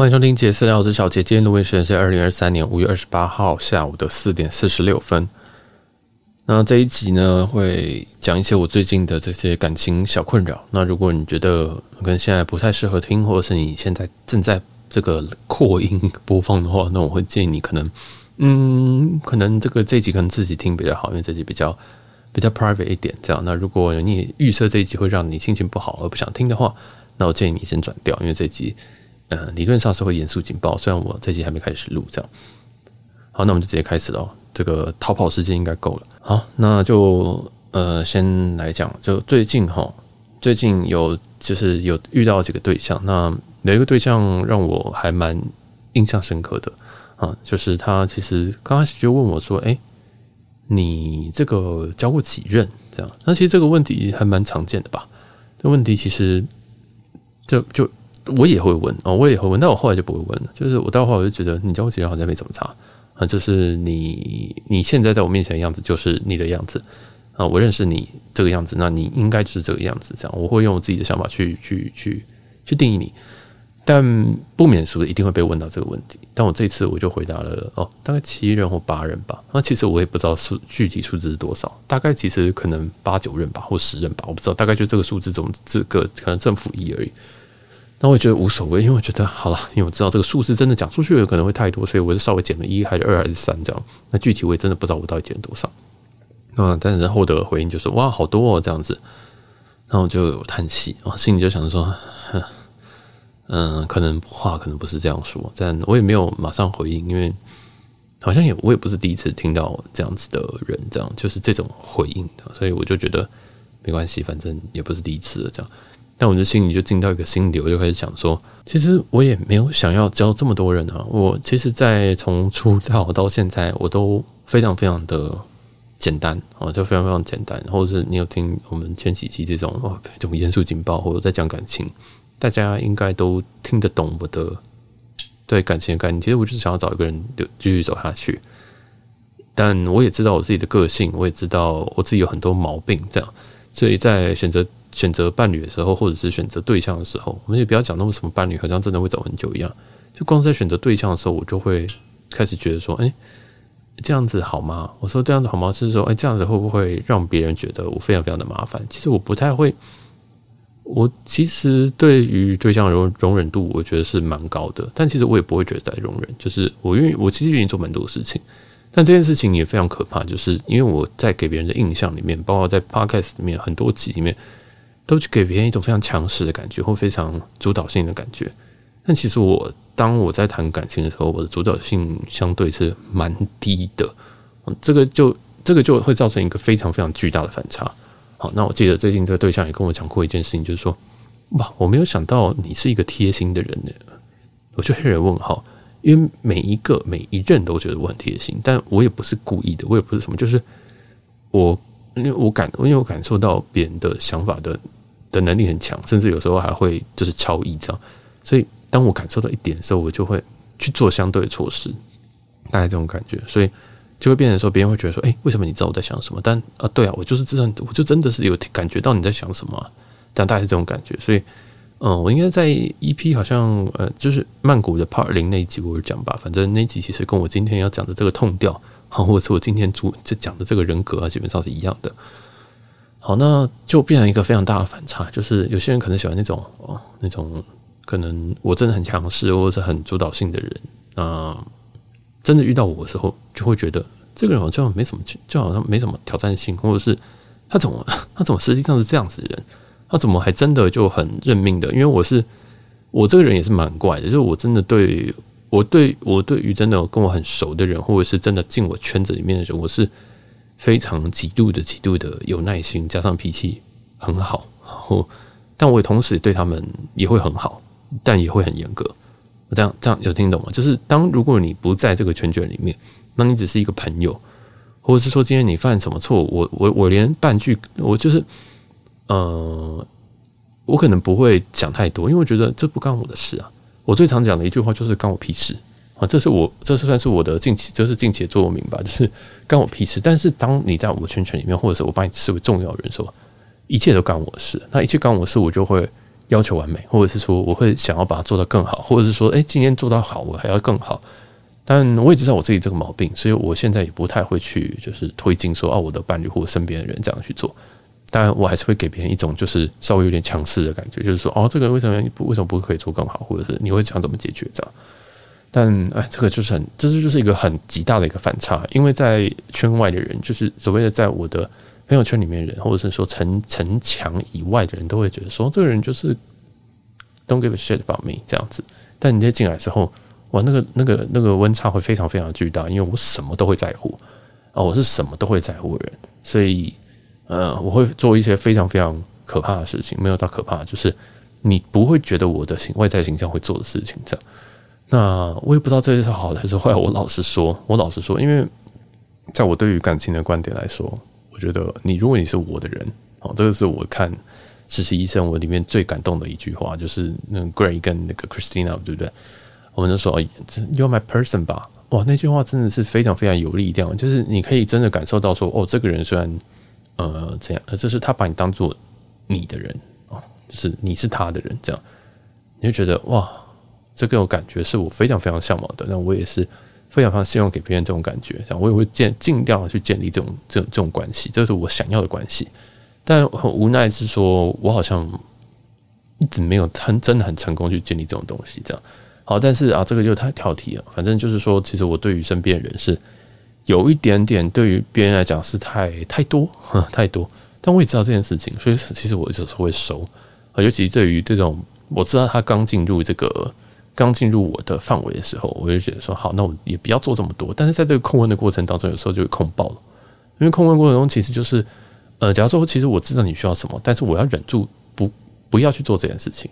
欢迎收听杰私聊，我是小杰。今天录音时间是二零二三年五月二十八号下午的四点四十六分。那这一集呢，会讲一些我最近的这些感情小困扰。那如果你觉得可能现在不太适合听，或者是你现在正在这个扩音播放的话，那我会建议你可能，嗯，可能这个这一集可能自己听比较好，因为这集比较比较 private 一点。这样，那如果你预测这一集会让你心情不好而不想听的话，那我建议你先转掉，因为这集。呃，理论上是会严肃警报，虽然我这集还没开始录，这样。好，那我们就直接开始喽。这个逃跑时间应该够了。好，那就呃，先来讲，就最近哈，最近有就是有遇到几个对象，那有一个对象让我还蛮印象深刻的啊，就是他其实刚开始就问我说：“哎，你这个交过几任？”这样，那其实这个问题还蛮常见的吧？这问题其实就就。我也会问哦，我也会问，但我后来就不会问了。就是我到后来我就觉得，你交过几任好像没怎么差啊。就是你你现在在我面前的样子，就是你的样子啊。我认识你这个样子，那你应该就是这个样子。这样，我会用我自己的想法去去去去定义你，但不免俗的一定会被问到这个问题。但我这次我就回答了哦，大概七任或八任吧。那其实我也不知道数具体数字是多少，大概其实可能八九任吧，或十任吧，我不知道，大概就这个数字中这个可能正负一而已。那我也觉得无所谓，因为我觉得好了，因为我知道这个数字真的讲出去有可能会太多，所以我就稍微减了一还是二还是三这样。那具体我也真的不知道我到底减了多少。那但是获得的回应就是哇，好多哦这样子。然后我就有叹气啊，心里就想说，嗯，可能话可能不是这样说，但我也没有马上回应，因为好像也我也不是第一次听到这样子的人这样，就是这种回应，所以我就觉得没关系，反正也不是第一次了这样。但我的心里就进到一个心流，就开始想说，其实我也没有想要教这么多人啊。我其实，在从出道到现在，我都非常非常的简单啊，就非常非常简单。或者是你有听我们前几期这种哦，这种严肃警报，或者在讲感情，大家应该都听得懂我的对感情的概念。其实我就是想要找一个人就继续走下去，但我也知道我自己的个性，我也知道我自己有很多毛病，这样，所以在选择。选择伴侣的时候，或者是选择对象的时候，我们也不要讲那么什么伴侣，好像真的会走很久一样。就光是在选择对象的时候，我就会开始觉得说，哎，这样子好吗？我说这样子好吗？是说，哎，这样子会不会让别人觉得我非常非常的麻烦？其实我不太会。我其实对于对象容容忍度，我觉得是蛮高的，但其实我也不会觉得在容忍。就是我愿意，我其实愿意做蛮多的事情，但这件事情也非常可怕，就是因为我在给别人的印象里面，包括在 Podcast 里面很多集里面。都去给别人一种非常强势的感觉，或非常主导性的感觉。但其实我当我在谈感情的时候，我的主导性相对是蛮低的。这个就这个就会造成一个非常非常巨大的反差。好，那我记得最近这个对象也跟我讲过一件事情，就是说，哇，我没有想到你是一个贴心的人呢。我就黑人问号，因为每一个每一任都觉得我很贴心，但我也不是故意的，我也不是什么，就是我因为我感因为我感受到别人的想法的。的能力很强，甚至有时候还会就是超意这样，所以当我感受到一点的时候，我就会去做相对的措施，大概这种感觉，所以就会变成说，别人会觉得说，哎，为什么你知道我在想什么？但啊，对啊，我就是知道，我就真的是有感觉到你在想什么，但大概是这种感觉，所以，嗯，我应该在 EP 好像呃，就是曼谷的 Part 零那一集我有讲吧，反正那一集其实跟我今天要讲的这个痛调，或者是我今天主就讲的这个人格啊，基本上是一样的。好，那就变成一个非常大的反差，就是有些人可能喜欢那种哦，那种可能我真的很强势或者是很主导性的人啊、真的遇到我的时候，就会觉得这个人好像没什么，就好像没什么挑战性，或者是他怎么他怎么实际上是这样子的人，他怎么还真的就很认命的？因为我是我这个人也是蛮怪的，就是我真的对我对我对于真的跟我很熟的人，或者是真的进我圈子里面的人，我是。非常极度的、极度的有耐心，加上脾气很好，然后，但我也同时对他们也会很好，但也会很严格。这样这样有听懂吗？就是当如果你不在这个圈圈里面，那你只是一个朋友，或者是说今天你犯什么错，我我我连半句，我就是，呃，我可能不会讲太多，因为我觉得这不干我的事啊。我最常讲的一句话就是干我屁事。啊，这是我，这是算是我的近期，这是近期的座右铭吧，就是干我屁事。但是当你在我的圈圈里面，或者是我把你视为重要人的时候，一切都干我的事。那一切干我的事，我就会要求完美，或者是说我会想要把它做得更好，或者是说，哎，今天做到好，我还要更好。但我也知道我自己这个毛病，所以我现在也不太会去就是推进说，哦，我的伴侣或身边的人这样去做。当然，我还是会给别人一种就是稍微有点强势的感觉，就是说，哦，这个为什么你不为什么不可以做更好，或者是你会想怎么解决这样？但哎，这个就是很，这是就是一个很极大的一个反差，因为在圈外的人，就是所谓的在我的。朋友圈里面的人，或者是说城城墙以外的人都会觉得说，这个人就是 don't give a shit about me 这样子。但你在进来之后，哇，那个那个那个温差会非常非常巨大，因为我什么都会在乎啊，我是什么都会在乎的人，所以呃，我会做一些非常非常可怕的事情，没有到可怕，就是你不会觉得我的形外在形象会做的事情这样。那我也不知道这是好还是坏，我老实说，我老实说，因为在我对于感情的观点来说。我觉得你，如果你是我的人，哦，这个是我看实习医生我里面最感动的一句话，就是那个 Gray 跟那个 Christina，对不对？我们就说，You're my person 吧，哇，那句话真的是非常非常有力量，就是你可以真的感受到说，哦，这个人虽然呃这样，这是他把你当做你的人哦，就是你是他的人，这样你就觉得哇，这个感觉是我非常非常向往的，那我也是。非常非常希望给别人这种感觉，这样我也会建尽量去建立这种这种这种关系，这是我想要的关系。但很无奈是说，我好像一直没有很真的很成功去建立这种东西。这样好，但是啊，这个就太跳题了。反正就是说，其实我对于身边人是有一点点，对于别人来讲是太太多太多。但我也知道这件事情，所以其实我就是会收，尤其对于这种我知道他刚进入这个。刚进入我的范围的时候，我就觉得说好，那我也不要做这么多。但是在这个控温的过程当中，有时候就会控爆了。因为控温过程中，其实就是呃，假如说其实我知道你需要什么，但是我要忍住不不要去做这件事情，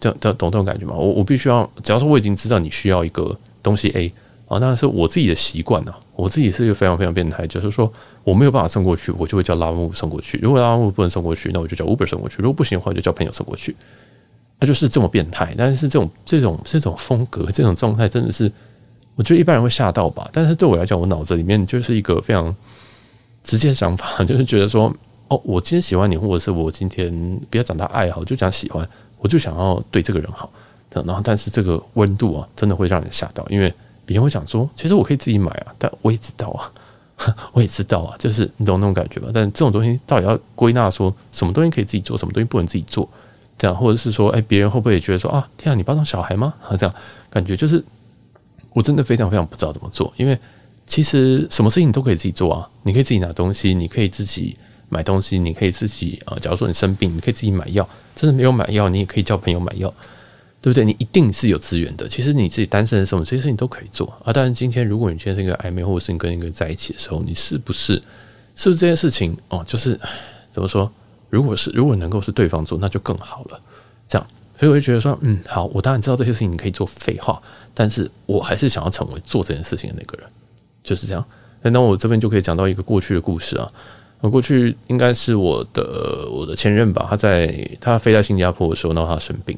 这样懂懂这种感觉吗？我我必须要，假如说我已经知道你需要一个东西 A 啊，那是我自己的习惯啊，我自己是一个非常非常变态，就是说我没有办法送过去，我就会叫拉木送过去。如果拉木不能送过去，那我就叫 Uber 送过去。如果不行的话，就叫朋友送过去。他就是这么变态，但是这种这种这种风格，这种状态真的是，我觉得一般人会吓到吧。但是对我来讲，我脑子里面就是一个非常直接的想法，就是觉得说，哦，我今天喜欢你，或者是我今天不要讲他爱好，就讲喜欢，我就想要对这个人好。然后，但是这个温度啊，真的会让人吓到，因为别人会想说，其实我可以自己买啊，但我也知道啊，我也知道啊，就是你懂那种感觉吧？但这种东西到底要归纳说，什么东西可以自己做，什么东西不能自己做？这样，或者是说，哎，别人会不会也觉得说啊，天啊，你包装小孩吗？啊，这样感觉就是，我真的非常非常不知道怎么做，因为其实什么事情都可以自己做啊，你可以自己拿东西，你可以自己买东西，你可以自己啊，假如说你生病，你可以自己买药，真的没有买药，你也可以叫朋友买药，对不对？你一定是有资源的。其实你自己单身的时候，这些事情都可以做啊。当然，今天如果你现在是一个暧昧，或者是你跟一个人在一起的时候，你是不是是不是这件事情哦？就是怎么说？如果是如果能够是对方做，那就更好了。这样，所以我就觉得说，嗯，好，我当然知道这些事情你可以做废话，但是我还是想要成为做这件事情的那个人，就是这样。那我这边就可以讲到一个过去的故事啊。我过去应该是我的我的前任吧，他在他飞在新加坡的时候，然后他生病，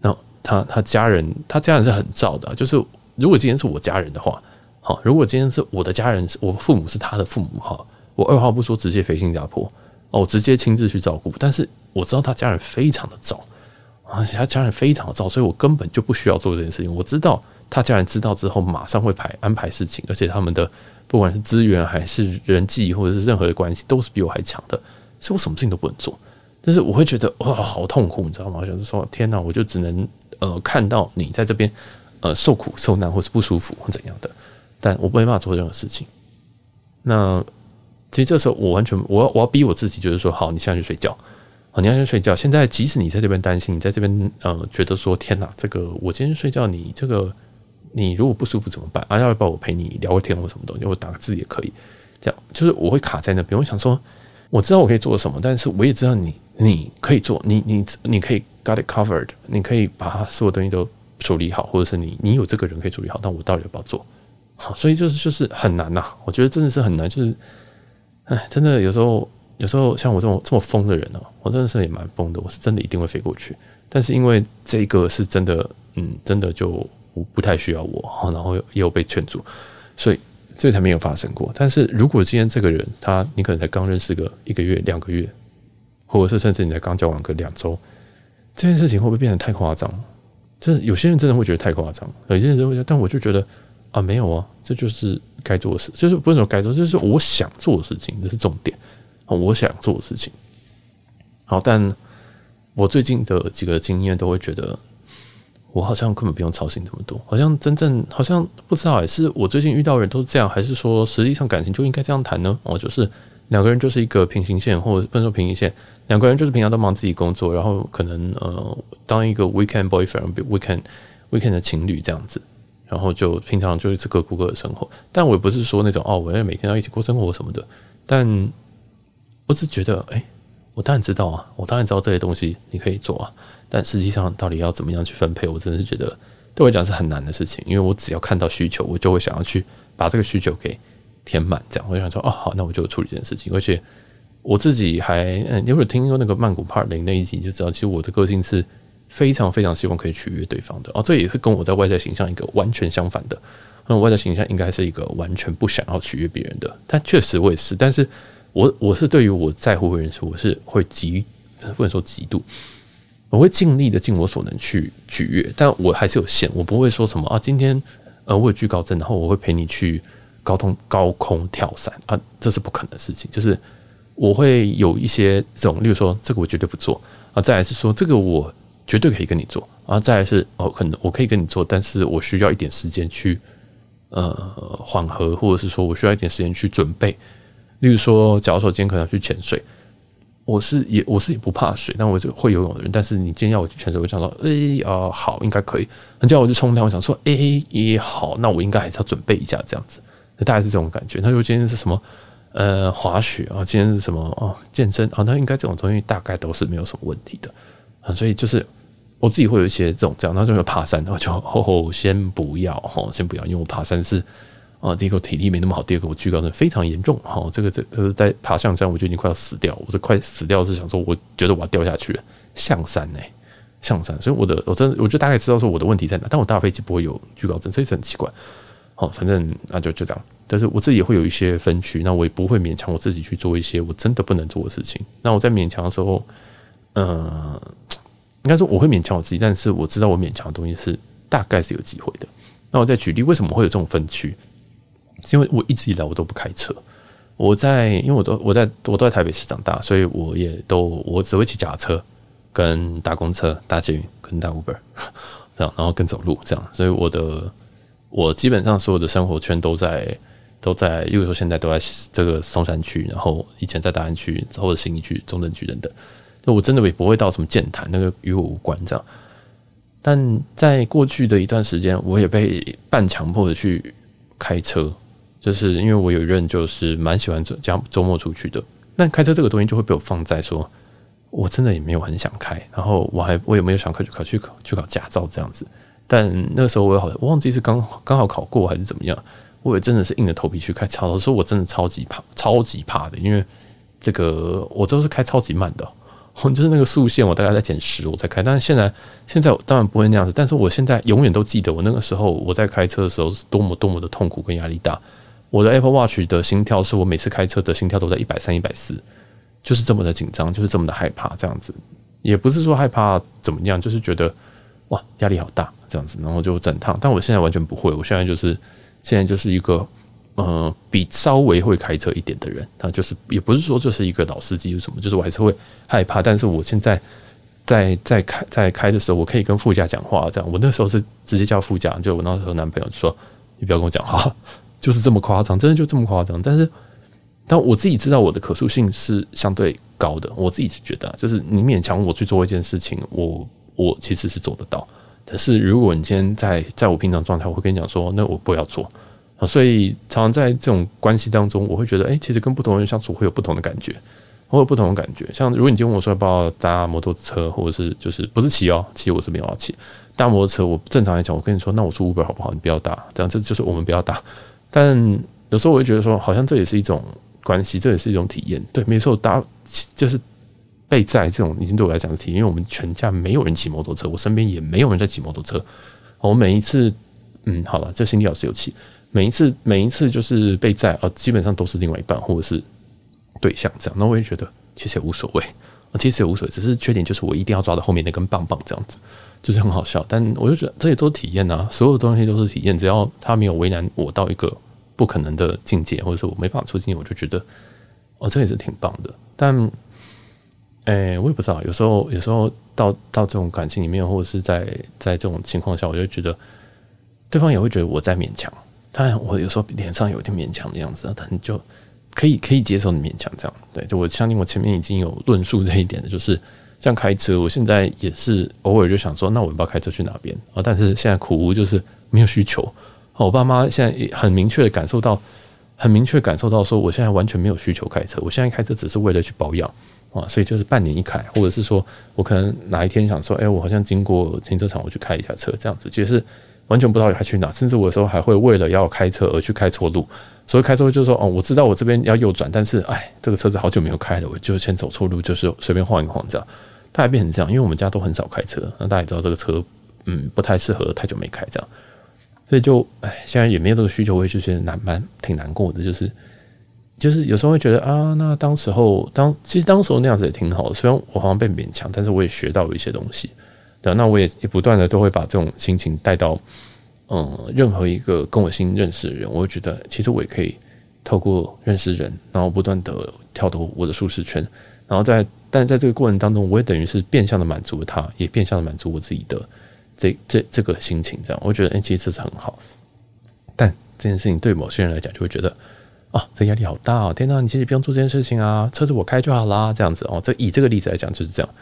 然后他他家人他家人是很照的，就是如果今天是我家人的话，好，如果今天是我的家人，我父母是他的父母哈，我二话不说直接飞新加坡。哦，直接亲自去照顾，但是我知道他家人非常的糟，而且他家人非常的糟，所以我根本就不需要做这件事情。我知道他家人知道之后，马上会排安排事情，而且他们的不管是资源还是人际或者是任何的关系，都是比我还强的，所以我什么事情都不能做。但是我会觉得哇，好痛苦，你知道吗？就是说，天哪，我就只能呃看到你在这边呃受苦受难，或是不舒服或怎样的，但我没办法做任何事情。那。其实这时候我完全我要我要逼我自己，就是说好，你现在去睡觉，好，你要去睡觉。现在即使你在这边担心，你在这边呃觉得说天哪，这个我今天睡觉，你这个你如果不舒服怎么办？啊，要不要我陪你聊个天或什么东西，我打个字也可以。这样就是我会卡在那边，我想说我知道我可以做什么，但是我也知道你你可以做，你你你可以 got it covered，你可以把所有东西都处理好，或者是你你有这个人可以处理好，但我到底要不要做？好，所以就是就是很难呐、我觉得真的是很难，就是。哎，真的有时候，有时候像我这种这么疯的人哦，我真的是也蛮疯的。我是真的一定会飞过去，但是因为这个是真的，嗯，真的就不太需要我，然后也有被劝阻，所以这才没有发生过。但是如果今天这个人他，你可能才刚认识个一个月、两个月，或者是甚至你才刚交往个两周，这件事情会不会变得太夸张？就是有些人真的会觉得太夸张，有些人会觉得，但我就觉得啊，没有啊，这就是该做的事，就是不是说该做，就是我想做的事情，这是重点啊，我想做的事情。好，但我最近的几个经验都会觉得，我好像根本不用操心这么多，好像真正好像不知道哎，是我最近遇到的人都是这样，还是说实际上感情就应该这样谈呢？哦，就是两个人就是一个平行线，或者不能说平行线。两个人就是平常都忙自己工作，然后可能呃当一个 weekend boyfriend，weekend weekend 的情侣这样子，然后就平常就是各过各的生活。但我也不是说那种哦，我要每天要一起过生活什么的。但我只觉得，哎，我当然知道啊，我当然知道这些东西你可以做啊。但实际上到底要怎么样去分配，我真的是觉得对我来讲是很难的事情。因为我只要看到需求，我就会想要去把这个需求给填满。这样我就想说，哦，好，那我就处理这件事情，而且。我自己还嗯，如果听说那个曼谷 Part 零那一集，就知道其实我的个性是非常非常希望可以取悦对方的哦。这也是跟我在外在形象一个完全相反的。那外在形象应该是一个完全不想要取悦别人的，但确实我也是。但是我我是对于我在乎的人说，我是会极不能说极度，我会尽力的尽我所能去取悦，但我还是有限。我不会说什么啊，今天呃我有惧高症，然后我会陪你去高通高空跳伞啊，这是不可能的事情，就是。我会有一些这种，例如说，这个我绝对不做啊。再来是说，这个我绝对可以跟你做然后。再来是哦，可能我可以跟你做，但是我需要一点时间去呃缓和，或者是说我需要一点时间去准备。例如说，假如说今天可能要去潜水，我是也我是也不怕水，但我是会游泳的人。但是你今天要我去潜水，我想说，哎啊好，应该可以。那叫我去冲浪，我想说，哎也好，那我应该还是要准备一下这样子。大概是这种感觉。他说今天是什么？呃，滑雪啊，今天是什么哦？健身啊，那应该这种东西大概都是没有什么问题的啊。所以就是我自己会有一些这种这样，然后就爬山，然后就哦，先不要哈，先不要，因为我爬山是啊，第一个体力没那么好，第二个我惧高症非常严重哈。这个这个在爬象山，我就已经快要死掉，我是快死掉，是想说我觉得我要掉下去了。象山呢、象山，所以我的我真的我就大概知道说我的问题在哪，但我搭飞机不会有惧高症，所以很奇怪。好，反正那就就这样。但是我自己也会有一些分区，那我也不会勉强我自己去做一些我真的不能做的事情。那我在勉强的时候，呃，应该说我会勉强我自己，但是我知道我勉强的东西是大概是有机会的。那我再举例，为什么会有这种分区？是因为我一直以来我都不开车，我在因为我都我在我都在台北市长大，所以我也都我只会骑脚车、跟搭公车、搭捷运、跟搭 Uber 这样，然后跟走路这样，所以我的。我基本上所有的生活圈都在都在，例如说现在都在这个松山区，然后以前在大安区或者信义区、中正区等等。那我真的也不会到什么健谈，那个与我无关这样。但在过去的一段时间，我也被半强迫的去开车，就是因为我有一任就是蛮喜欢这周末出去的。那开车这个东西就会被我放在说，我真的也没有很想开，然后我还我也没有想考去考去考去考驾照这样子。但那个时候我也好忘记是刚刚好考过还是怎么样，我也真的是硬着头皮去开。超说我真的超级怕，超级怕的，因为这个我都是开超级慢的，就是那个速限我大概在减十我在开。但是现在现在当然不会那样子，但是我现在永远都记得我那个时候我在开车的时候是多么多么的痛苦跟压力大。我的 Apple Watch 的心跳是我每次开车的心跳都在一百三、一百四，就是这么的紧张，就是这么的害怕。这样子也不是说害怕怎么样，就是觉得哇压力好大。这样子，然后就整趟，但我现在完全不会。我现在就是现在就是一个呃，比稍微会开车一点的人。他就是也不是说就是一个老司机是什么，就是我还是会害怕。但是我现在在在开在开的时候，我可以跟副驾讲话。这样，我那时候是直接叫副驾，就我那时候男朋友就说：“你不要跟我讲话，就是这么夸张，真的就这么夸张。”但是，但我自己知道我的可塑性是相对高的。我自己是觉得，就是你勉强我去做一件事情，我我其实是做得到。可是，如果你今天在在我平常状态，我会跟你讲说，那我不要做所以，常常在这种关系当中，我会觉得，哎，其实跟不同人相处会有不同的感觉，会有不同的感觉。像如果你今天问我说要不要搭摩托车，或者是就是不是骑哦，骑我是没有要骑。搭摩托车，我正常来讲，我跟你说，那我出 Uber 好不好？你不要搭，这样这就是我们不要搭。但有时候我会觉得说，好像这也是一种关系，这也是一种体验。对，没错，搭就是。备载这种已经对我来讲是体验，因为我们全家没有人骑摩托车，我身边也没有人在骑摩托车。我每一次，嗯，好了，这新地老师有骑，每一次每一次就是被载啊，基本上都是另外一半或者是对象这样。那我也觉得其实也无所谓其实也无所谓，只是缺点就是我一定要抓到后面那根棒棒这样子，就是很好笑。但我就觉得这些都是体验啊，所有东西都是体验，只要他没有为难我到一个不可能的境界，或者说我没办法出境，我就觉得哦，这也是挺棒的。但，哎、欸，我也不知道，有时候有时候到到这种感情里面，或者是在在这种情况下，我就觉得对方也会觉得我在勉强。当然，我有时候脸上有点勉强的样子，但你就。可以可以接受你勉强这样，对，就我相信我前面已经有论述这一点的，就是像开车，我现在也是偶尔就想说，那我要不要开车去哪边啊？但是现在苦无就是没有需求，我爸妈现在也很明确的感受到，很明确感受到说，我现在完全没有需求开车，我现在开车只是为了去保养啊，所以就是半年一开，或者是说我可能哪一天想说，哎，我好像经过停车场，我去开一下车，这样子就是完全不知道要去哪，甚至我有时候还会为了要开车而去开错路。所以开车就是说，哦，我知道我这边要右转，但是，哎，这个车子好久没有开了，我就先走错路，就是随便晃一晃这样。大概变成这样，因为我们家都很少开车，那大家也知道这个车，嗯，不太适合太久没开这样。所以就，哎，现在也没有这个需求，我也就觉得难蛮挺难过的，就是，就是有时候会觉得啊，那当时候当其实当时候那样子也挺好的，虽然我好像被勉强，但是我也学到了一些东西。对，那我也也不断的都会把这种心情带到。嗯，任何一个跟我新认识的人，我会觉得其实我也可以透过认识人，然后不断的跳脱我的舒适圈，然后在但在这个过程当中，我也等于是变相的满足了他，也变相的满足我自己的这这这个心情，这样我觉得哎，其实这是很好。但这件事情对某些人来讲，就会觉得啊，这压力好大哦！天哪，你其实不用做这件事情啊，车子我开就好啦，这样子哦。这以这个例子来讲就是这样。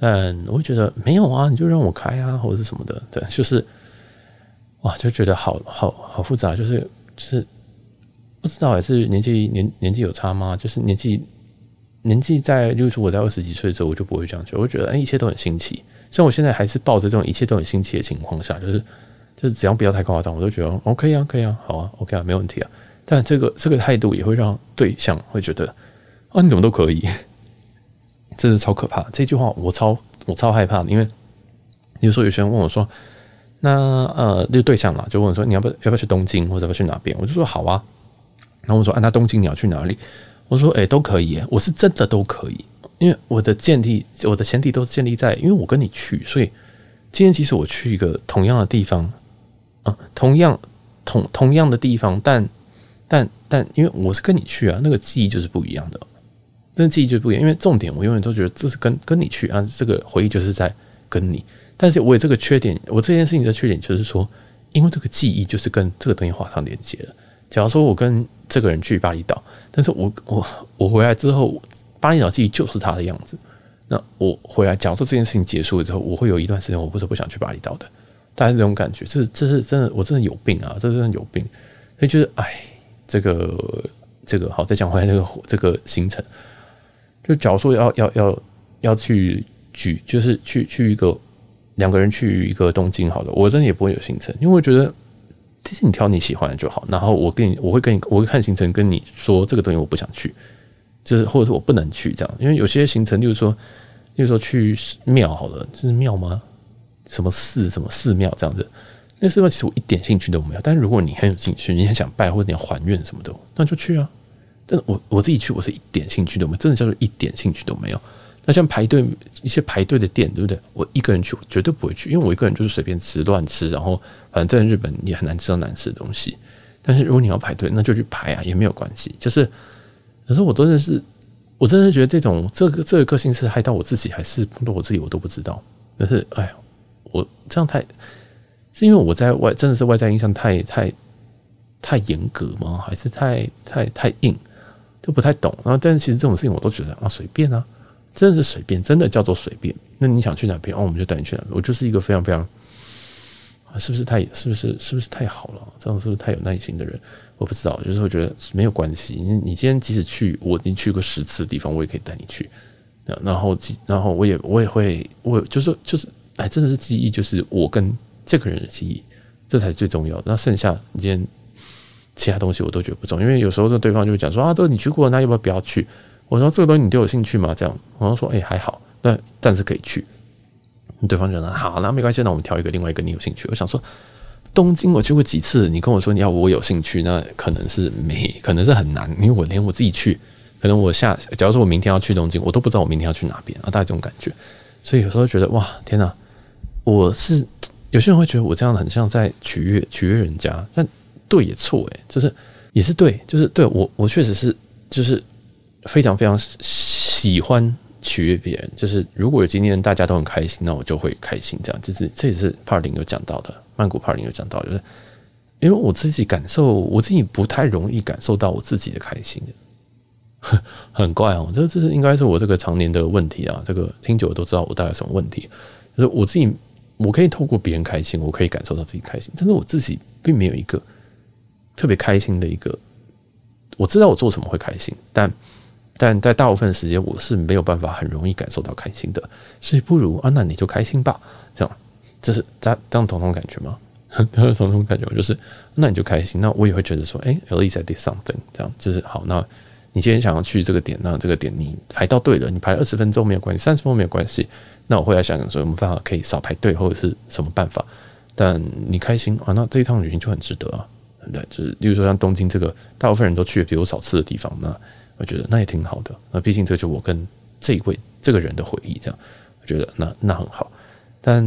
嗯，我会觉得没有啊，你就让我开啊，或者是什么的，对，就是。哇，就觉得好好好复杂，就是就是不知道还是年纪年年纪有差吗？就是年纪年纪在，例如说我在二十几岁的时候，我就不会这样觉得，我觉得哎，一切都很新奇。虽然我现在还是抱着这种一切都很新奇的情况下，就是就是只要不要太夸张，我都觉得 OK 啊，可以啊，好啊，OK 啊，没问题啊。但这个这个态度也会让对象会觉得啊，你怎么都可以，真的超可怕。这句话我超我超害怕的，因为有时候有些人问我说。那呃，那个对象嘛，就问我说：“你要不要不要去东京，或者要不要去哪边？”我就说：“好啊。”然后我说：“啊，那东京你要去哪里？”我说：“诶，都可以。我是真的都可以，因为我的建立，我的前提都是建立在，因为我跟你去，所以今天即使我去一个同样的地方，啊，同样同同样的地方，但但但，因为我是跟你去啊，那个记忆就是不一样的，那个记忆就不一样。因为重点，我永远都觉得这是跟跟你去啊，这个回忆就是在跟你。”但是我有这个缺点，我这件事情的缺点就是说，因为这个记忆就是跟这个东西画上连接了。假如说我跟这个人去巴厘岛，但是我我我回来之后，巴厘岛记忆就是他的样子。那我回来，假如说这件事情结束了之后，我会有一段时间我不是不想去巴厘岛的，大概是这种感觉。这这是真的，我真的有病啊！这真的有病。所以就是，哎，这个这个好，再讲回来这个这个行程，就假如说要要要要去举，就是去去一个。两个人去一个东京好了，我真的也不会有行程，因为我觉得其实你挑你喜欢的就好。然后我跟你，我会跟你，我会看行程，跟你说这个东西我不想去，就是或者是我不能去这样。因为有些行程，例如说，例如说去庙好了，就是庙吗？什么寺？什么寺庙这样子？那寺庙其实我一点兴趣都没有。但是如果你很有兴趣，你很想拜或者你还愿什么的，那就去啊。但我我自己去，我是一点兴趣都没有，真的叫做一点兴趣都没有。那像排队一些排队的店，对不对？我一个人去，我绝对不会去，因为我一个人就是随便吃乱吃，然后反正在日本也很难吃到难吃的东西。但是如果你要排队，那就去排啊，也没有关系。就是，可是我真的是，我真的觉得这种这个这个个性是害到我自己，还是碰到我自己，我都不知道。但是，哎呀，我这样太是因为我在外真的是外在印象太太太严格吗？还是太太太硬，就不太懂。然后，但是其实这种事情我都觉得啊，随便啊。真的是随便，真的叫做随便。那你想去哪边哦，我们就带你去哪边。我就是一个非常非常啊，是不是太是不是是不是太好了？这样是不是太有耐心的人？我不知道，就是我觉得没有关系。你你今天即使去我已经去过十次的地方，我也可以带你去。然后然后我也我也会我就是就是哎，真的是记忆，就是我跟这个人的记忆，这才是最重要的。那剩下你今天其他东西我都觉得不重，因为有时候对方就会讲说啊，这个你去过，那要不要不要去？我说这个东西你对我有兴趣吗？这样，我说说，哎，还好，那暂时可以去。对方觉得好，那没关系，那我们挑一个另外一个你有兴趣。我想说，东京我去过几次，你跟我说你要我有兴趣，那可能是没，可能是很难，因为我连我自己去可能我下，假如说我明天要去东京，我都不知道我明天要去哪边啊，大概这种感觉。所以有时候觉得哇，天哪！我是有些人会觉得我这样很像在取悦取悦人家，但对也错诶，就是也是对，就是对我我确实是就是非常非常喜欢取悦别人。就是如果有今天大家都很开心，那我就会开心。这样就是这也是帕林有讲到的，曼谷帕林有讲到，就是因为我自己感受，我自己不太容易感受到我自己的开心的，很怪哦。这这是应该是我这个常年的问题啊。这个听久了都知道我大概什么问题，就是我自己。我可以透过别人开心，我可以感受到自己开心，但是我自己并没有一个特别开心的一个。我知道我做什么会开心，但但在大部分时间我是没有办法很容易感受到开心的，所以不如啊，那你就开心吧，这样，这是这样这样同种感觉吗？同种感觉吗？就是那你就开心，那我也会觉得说，哎，at least I did something，这样就是好。那你今天想要去这个点，那这个点你排到对了，你排二十分钟没有关系，三十分钟没有关系。那我会来想想说，有没有办法可以少排队，或者是什么办法？但你开心啊，那这一趟旅行就很值得啊，对？就是，例如说像东京这个，大部分人都去比我少次的地方，那我觉得那也挺好的。那毕竟这就我跟这一位这个人的回忆，这样我觉得那那很好。但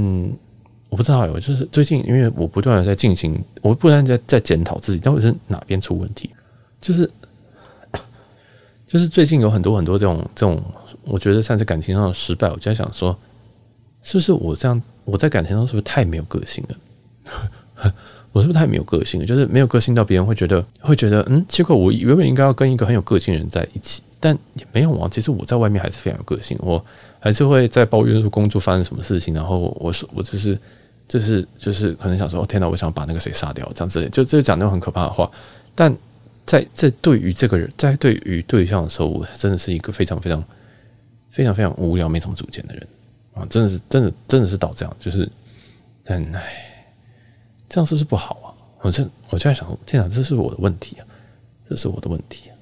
我不知道，我就是最近，因为我不断的在进行，我不断在在检讨自己到底是哪边出问题，就是就是最近有很多很多这种这种，我觉得像是感情上的失败，我就在想说。是不是我这样？我在感情中是不是太没有个性了？我是不是太没有个性了？就是没有个性到别人会觉得会觉得，嗯，结果我原本应该要跟一个很有个性的人在一起，但也没有啊。其实我在外面还是非常有个性，我还是会在抱怨说工作发生什么事情，然后我说我就是就是就是可能想说，哦天哪，我想把那个谁杀掉，这样子就就讲那种很可怕的话。但在这对于这个人，在对于对象的时候，我真的是一个非常非常非常非常无聊、没什么主见的人。啊，真的是，真的，真的是到这样，就是，但唉，这样是不是不好啊？我这我就在想，天哪，这是我的问题啊，这是我的问题啊，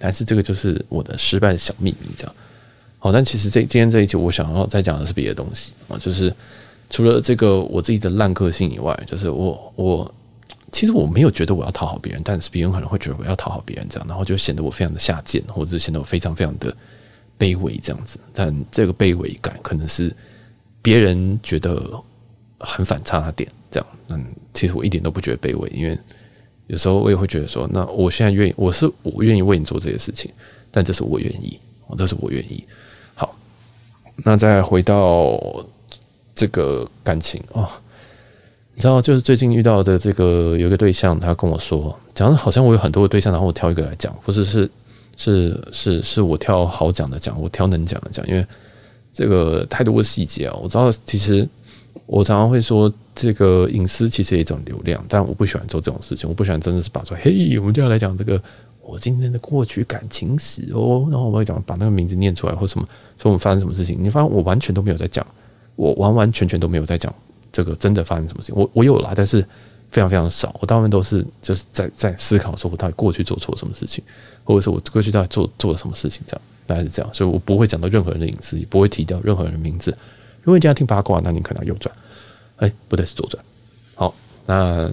还是这个就是我的失败的小秘密？这样，好，但其实这今天这一集，我想要再讲的是别的东西啊，就是除了这个我自己的烂个性以外，就是我我其实我没有觉得我要讨好别人，但是别人可能会觉得我要讨好别人，这样，然后就显得我非常的下贱，或者是显得我非常非常的。卑微这样子，但这个卑微感可能是别人觉得很反差的点。这样，嗯，其实我一点都不觉得卑微，因为有时候我也会觉得说，那我现在愿意，我是我愿意为你做这些事情，但这是我愿意，这是我愿意。好，那再回到这个感情哦，你知道，就是最近遇到的这个有一个对象，他跟我说，讲的好像我有很多个对象，然后我挑一个来讲，或者是。是是是我挑好讲的讲，我挑能讲的讲，因为这个太多的细节啊。我知道，其实我常常会说，这个隐私其实也是一种流量，但我不喜欢做这种事情。我不喜欢真的是把说，嘿，我们就要来讲这个我今天的过去感情史哦，然后我会讲把那个名字念出来或什么，说我们发生什么事情。你发现我完全都没有在讲，我完完全全都没有在讲这个真的发生什么事情。我我有啦，但是非常非常少。我大部分都是就是在在思考说我到底过去做错什么事情。或者是我过去到底做做了什么事情，这样大概是这样，所以我不会讲到任何人的隐私，也不会提到任何人的名字。如果你今天听八卦，那你可能要右转，哎，不对，是左转。好，那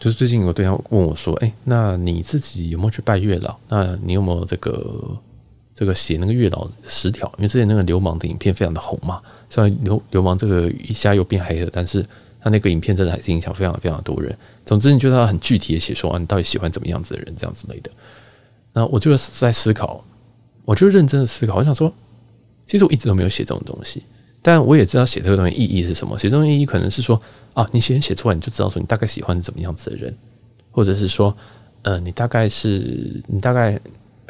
就是最近有个对象问我说：“哎，那你自己有没有去拜月老？那你有没有这个这个写那个月老十条？因为之前那个流氓的影片非常的红嘛，虽然流流氓这个一下又变黑了，但是他那个影片真的还是影响非常非常多人。总之，你觉得他很具体的写说啊，你到底喜欢怎么样子的人，这样之类的。”那我就在思考，我就认真的思考。我想说，其实我一直都没有写这种东西，但我也知道写这个东西意义是什么。写这种意义可能是说，啊，你先写出来，你就知道说你大概喜欢怎么样子的人，或者是说，呃，你大概是你大概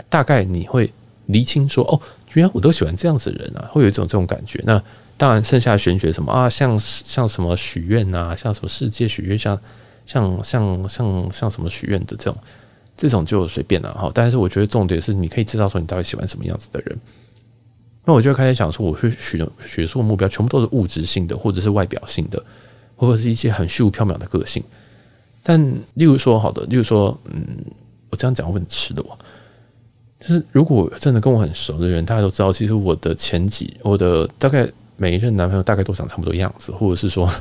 大概你会厘清说，哦，原来我都喜欢这样子的人啊，会有一种这种感觉。那当然，剩下玄学什么啊，像像什么许愿啊，像什么世界许愿，像像像像像什么许愿的这种。这种就随便了哈，但是我觉得重点是你可以知道说你到底喜欢什么样子的人。那我就开始想说，我去许的学术目标全部都是物质性的，或者是外表性的，或者是一些很虚无缥缈的个性。但例如说，好的，例如说，嗯，我这样讲会很吃的我，就是如果真的跟我很熟的人，大家都知道，其实我的前几，我的大概每一任男朋友大概都长差不多样子，或者是说。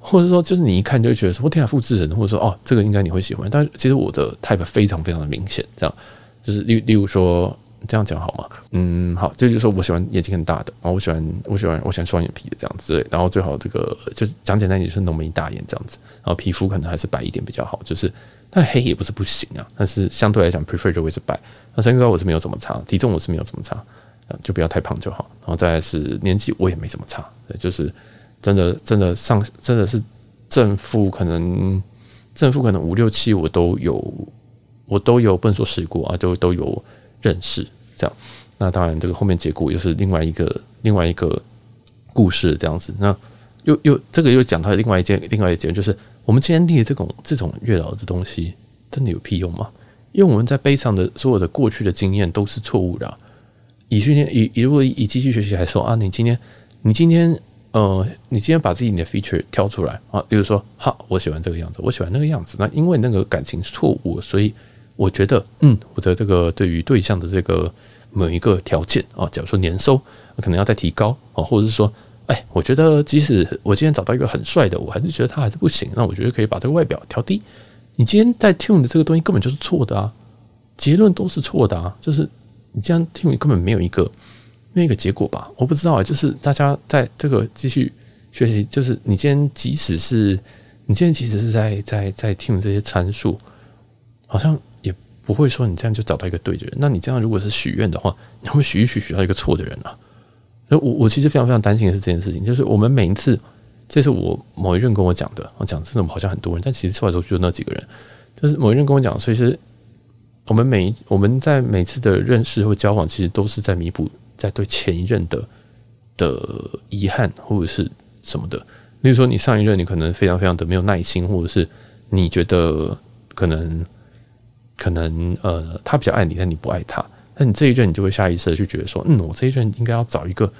或者说，就是你一看就会觉得说，我天啊，复制人，或者说，哦，这个应该你会喜欢。但其实我的 type 非常非常的明显，这样就是例例如说，这样讲好吗？嗯，好，这就是说我喜欢眼睛很大的，然后我喜欢我喜欢我喜欢双眼皮的这样子，然后最好这个就是讲简单一点，是浓眉大眼这样子，然后皮肤可能还是白一点比较好，就是但黑也不是不行啊，但是相对来讲 prefer 就会是白。那身高我是没有怎么差，体重我是没有怎么差，就不要太胖就好。然后再是年纪我也没怎么差，就是真的真的上真的是正负可能正负可能五六七我都有，我都有不能说试过啊，都都有认识这样。那当然这个后面结果又是另外一个另外一个故事这样子。那又又这个又讲到另外一件另外一件，就是我们今天立的这种这种月老的东西，真的有屁用吗？因为我们在背上的所有的过去的经验都是错误的。以训练以以如果以机器学习来说啊，你今天你今天呃，你今天把自己的 feature 挑出来啊，比如说好，我喜欢这个样子，我喜欢那个样子。那因为那个感情是错误，所以我觉得嗯，我的这个对于对象的这个某一个条件啊，假如说年收可能要再提高啊，或者是说，哎，我觉得即使我今天找到一个很帅的，我还是觉得他还是不行。那我觉得可以把这个外表调低。你今天在 tune 的这个东西根本就是错的啊，结论都是错的啊，就是你这样 tune 根本没有一个没有一个结果吧？我不知道啊，就是大家在这个继续学习，就是你今天即使是你今天即使是在在在 tune 这些参数，好像也不会说你这样就找到一个对的人。那你这样如果是许愿的话，你会许一许许到一个错的人啊？所以我我其实非常非常担心的是这件事情，就是我们每一次。这是我某一任跟我讲的，我讲真的好像很多人，但其实出来之后就那几个人，就是某一任跟我讲，所以是我们每我们在每次的认识或交往，其实都是在弥补在对前一任的的遗憾或者是什么的。例如说，你上一任你可能非常非常的没有耐心，或者是你觉得可能可能呃他比较爱你，但你不爱他，那你这一任你就会下意识的去觉得说，嗯，我这一任应该要找一个。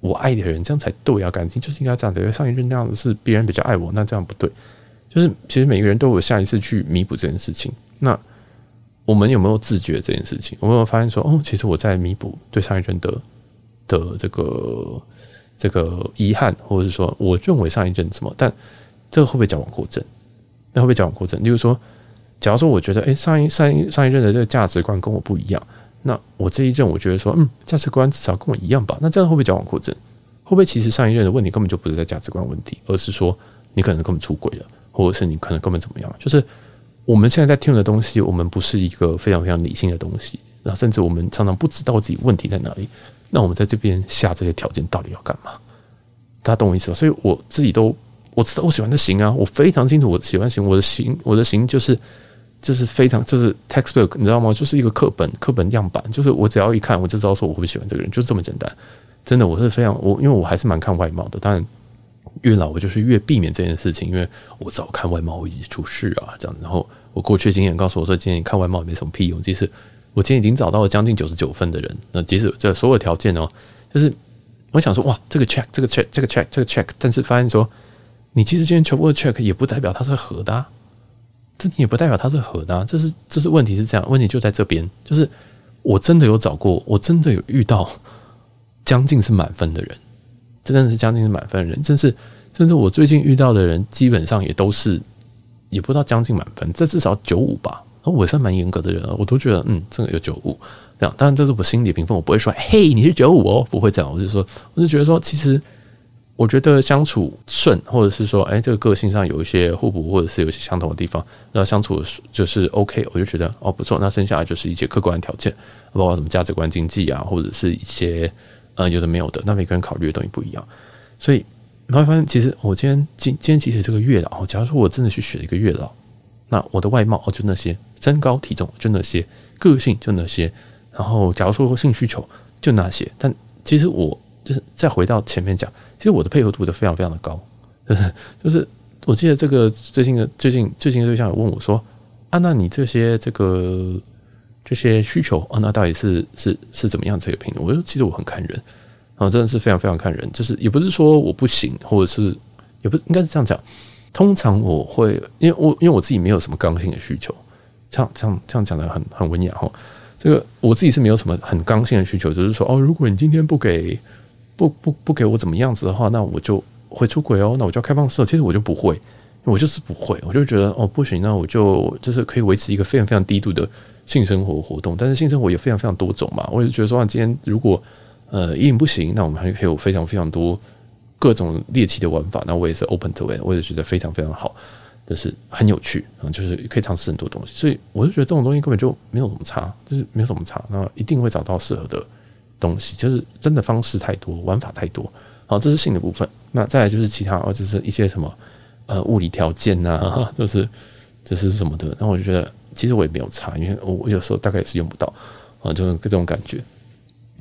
我爱的人，这样才对啊！感情就是应该这样的。因为上一任那样子是别人比较爱我，那这样不对。就是其实每个人都有下一次去弥补这件事情。那我们有没有自觉这件事情？我们有没有发现说，哦，其实我在弥补对上一任的的这个这个遗憾，或者是说，我认为上一任什么？但这个会不会矫枉过正？那会不会矫枉过正？例如说，假如说我觉得，哎，上一上一上一任的这个价值观跟我不一样。那我这一任，我觉得说，嗯，价值观至少跟我一样吧。那这样会不会矫枉过正？会不会其实上一任的问题根本就不是在价值观问题，而是说你可能根本出轨了，或者是你可能根本怎么样？就是我们现在在听的东西，我们不是一个非常非常理性的东西，然后甚至我们常常不知道自己问题在哪里。那我们在这边下这些条件到底要干嘛？大家懂我意思吗？所以我自己都我知道我喜欢的型啊，我非常清楚我喜欢型，我的型我的型就是。就是非常就是 textbook，你知道吗？就是一个课本课本样板，就是我只要一看我就知道说我会不会喜欢这个人，就这么简单。真的，我是非常我因为我还是蛮看外貌的，当然越老我就是越避免这件事情，因为我早看外貌我已经出事啊，这样。然后我过去的经验告诉我说，今天你看外貌也没什么屁用。即使我今天已经找到了将近九十九分的人，那即使这所有条件哦，就是我想说哇，这个 check 这个 check 这个 check 这个 check，但是发现说你其实今天全部的 check 也不代表它是合的啊。这也不代表他是合的啊，这是这是问题是这样，问题就在这边，就是我真的有找过，我真的有遇到将近是满分的人，真的是将近是满分的人，甚至甚至我最近遇到的人，基本上也都是也不知道将近满分，这至少九五吧，我算蛮严格的人了，我都觉得嗯，这个有九五这样，当然这是我心理评分，我不会说嘿你是九五哦，不会这样，我就说我就觉得说其实。我觉得相处顺，或者是说，哎，这个个性上有一些互补，或者是有一些相同的地方，那相处就是 OK，我就觉得哦不错。那剩下就是一些客观条件，包括什么价值观、经济啊，或者是一些呃有的没有的。那每个人考虑的东西不一样，所以你会发现，其实我今天今今天其实这个月老，假如说我真的去学一个月老，那我的外貌哦就那些，身高体重就那些，个性就那些，然后假如说性需求就那些，但其实我就是再回到前面讲。其实我的配合度都非常非常的高，就是就是，我记得这个最近的最近最近的对象有问我说：“啊，那你这些这个这些需求啊，那到底是是是怎么样这个评论？”我说：“其实我很看人啊，真的是非常非常看人。就是也不是说我不行，或者是也不应该是这样讲。通常我会因为我因为我自己没有什么刚性的需求，这样这样这样讲的很很文雅哈。这个我自己是没有什么很刚性的需求，就是说哦，如果你今天不给。不不不给我怎么样子的话，那我就会出轨哦。那我就要开放式。其实我就不会，我就是不会。我就觉得哦不行，那我就就是可以维持一个非常非常低度的性生活活动，但是性生活有非常非常多种嘛。我也觉得说，今天如果呃一定不行，那我们还可以有非常非常多各种猎奇的玩法。那我也是 open to it，我也觉得非常非常好，就是很有趣啊，就是可以尝试很多东西。所以我就觉得这种东西根本就没有什么差，就是没有什么差。那一定会找到适合的东西，就是真的方式太多，玩法太多。好，这是性的部分。那再来就是其他，哦，就是一些什么呃物理条件呐、啊，就是这是什么的。那我就觉得。其实我也没有差，因为我有时候大概也是用不到啊，就是这种感觉。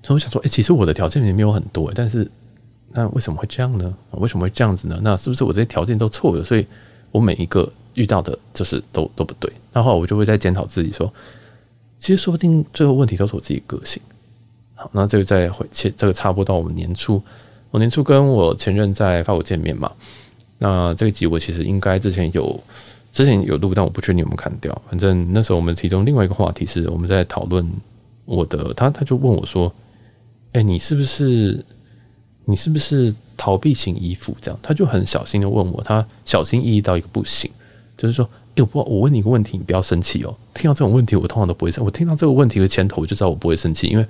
所以我想说，哎，其实我的条件也没有很多，但是那为什么会这样呢？为什么会这样子呢？那是不是我这些条件都错了？所以我每一个遇到的就是都都不对。然后我就会在检讨自己说，其实说不定最后问题都是我自己个性。那这个再回切，这个差不多到我们年初，我年初跟我前任在法国见面嘛。那这个集我其实应该之前有。之前有录，但我不确定有没有砍掉。反正那时候我们其中另外一个话题是我们在讨论我的，他他就问我说：“哎、你是不是你是不是逃避型依附？”这样，他就很小心的问我，他小心翼翼到一个不行，就是说：“哎、我不，我问你一个问题，你不要生气哦。”听到这种问题，我通常都不会生。我听到这个问题的前头，我就知道我不会生气，因为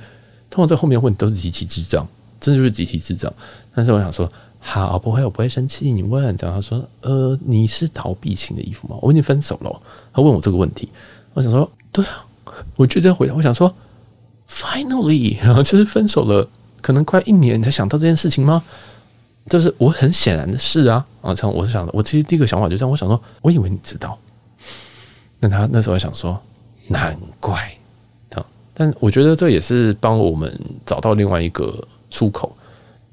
通常在后面问都是极其智障，真的就是极其智障。但是我想说。好，不会，我不会生气。你问，然后他说：“呃，你是逃避型的衣服吗？”我已经分手了。他问我这个问题，我想说：“对啊。”我就这样回答。我想说：“Finally，然后就是分手了，可能快一年，你才想到这件事情吗？”就是我很显然的事啊。啊，这样我是想的，我其实第一个想法就这样，我想说，我以为你知道。那他那时候想说：“难怪。”但我觉得这也是帮我们找到另外一个出口，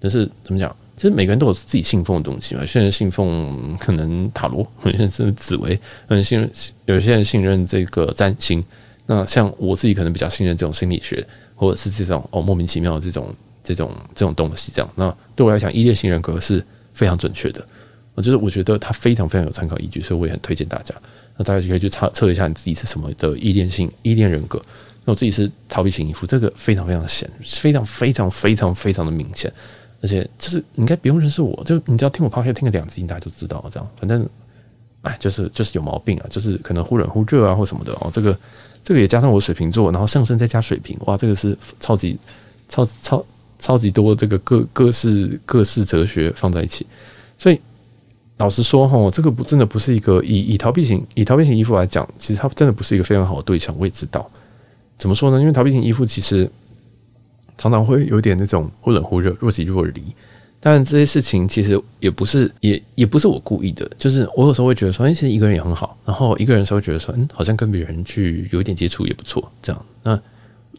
就是怎么讲？其实每个人都有自己信奉的东西嘛。有些人信奉可能塔罗，有些人是紫薇，有些人信有些人信任这个占星。那像我自己可能比较信任这种心理学，或者是这种哦莫名其妙的这种这种这种东西。这样，那对我来讲，依恋型人格是非常准确的。我就是我觉得它非常非常有参考依据，所以我也很推荐大家。那大家就可以去测测一下你自己是什么的依恋性依恋人格。那我自己是逃避型依附，这个非常非常显，非常非常非常非常的明显。而且就是你应该不用认识我，就你只要听我 p o 听个两集，大家就知道了。这样，反正哎，就是就是有毛病啊，就是可能忽冷忽热啊，或什么的哦。这个这个也加上我水瓶座，然后上升再加水瓶，哇，这个是超级超超超级多这个各各式各式哲学放在一起。所以老实说哈，这个不真的不是一个以以逃避型以逃避型依附来讲，其实它真的不是一个非常好的对象。我也知道怎么说呢？因为逃避型依附其实。常常会有点那种忽冷忽热、若即若离，但这些事情其实也不是，也也不是我故意的。就是我有时候会觉得说，哎，其实一个人也很好。然后一个人的时候觉得说，嗯，好像跟别人去有一点接触也不错。这样，那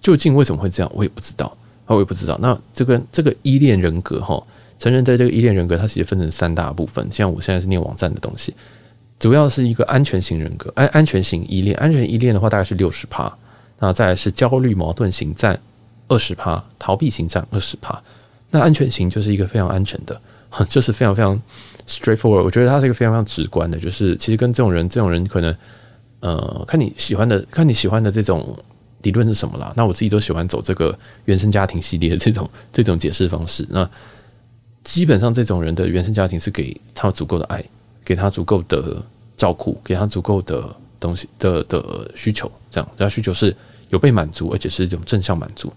究竟为什么会这样，我也不知道。我也不知道。那这个这个依恋人格哈，成人在这个依恋人格，它其实分成三大部分。像我现在是念网站的东西，主要是一个安全型人格，安安全型依恋，安全依恋的话大概是六十趴。那再来是焦虑矛盾型占。二十趴，逃避型占二十趴，那安全型就是一个非常安全的，就是非常非常 straightforward。我觉得它是一个非常非常直观的，就是其实跟这种人，这种人可能呃，看你喜欢的，看你喜欢的这种理论是什么啦。那我自己都喜欢走这个原生家庭系列的这种这种解释方式。那基本上这种人的原生家庭是给他足够的爱，给他足够的照顾，给他足够的东西的的需求，这样，他需求是有被满足，而且是一种正向满足。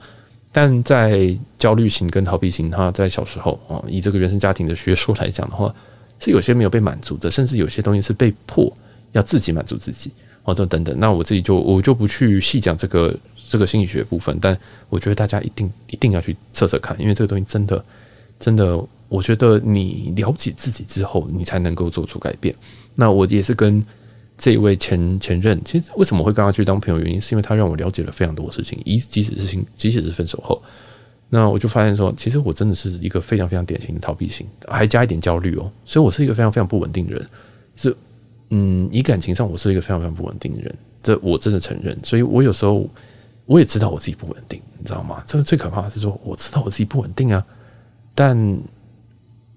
但在焦虑型跟逃避型，他在小时候啊，以这个原生家庭的学说来讲的话，是有些没有被满足的，甚至有些东西是被迫要自己满足自己，或者等等。那我自己就我就不去细讲这个这个心理学部分，但我觉得大家一定一定要去测测看，因为这个东西真的真的，我觉得你了解自己之后，你才能够做出改变。那我也是跟。这一位前前任，其实为什么会跟他去当朋友？原因是因为他让我了解了非常多的事情。一即使是新，即使是分手后，那我就发现说，其实我真的是一个非常非常典型的逃避型，还加一点焦虑哦。所以我是一个非常非常不稳定的人。是，嗯，以感情上，我是一个非常非常不稳定的人。这我真的承认。所以我有时候我也知道我自己不稳定，你知道吗？这是最可怕的是说，我知道我自己不稳定啊，但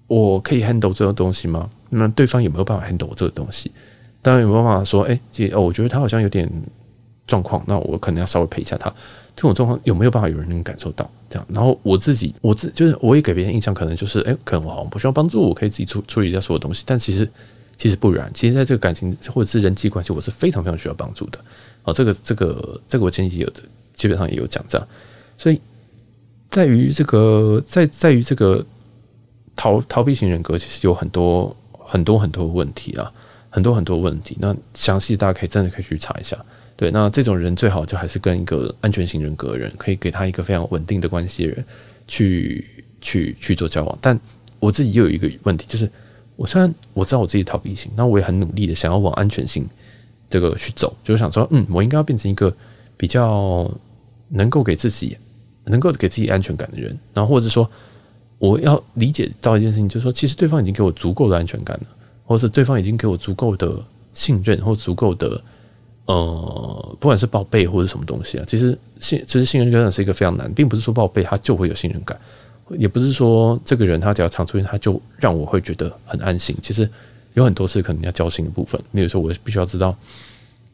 我可以 handle 这个东西吗？那对方有没有办法 handle 我这个东西？当然有没有办法说，哎，姐，哦，我觉得他好像有点状况，那我可能要稍微陪一下他。这种状况有没有办法有人能感受到？这样，然后我自己，我自就是我也给别人印象，可能就是，哎，可能我好像不需要帮助，我可以自己处处理一下所有东西。但其实其实不然，其实在这个感情或者是人际关系，我是非常非常需要帮助的。哦，这个这个这个我前几集有基本上也有讲这样，所以在于这个在在于这个逃逃避型人格，其实有很多很多很多问题啊，很多很多问题。那详细大家可以真的可以去查一下。对，那这种人最好就还是跟一个安全型人格的人，可以给他一个非常稳定的关系的人去去去做交往。但我自己又有一个问题，就是我虽然我知道我自己逃避型，那我也很努力的想要往安全性这个去走，就是想说，嗯，我应该要变成一个比较能够给自己能够给自己安全感的人，然后或者说我要理解到一件事情，就是说，其实对方已经给我足够的安全感了，或是对方已经给我足够的信任或足够的。呃，不管是报备或者什么东西啊，其实信其实信任感是一个非常难，并不是说报备他就会有信任感，也不是说这个人他只要常出现，他就让我会觉得很安心。其实有很多是可能要交心的部分，比如说我必须要知道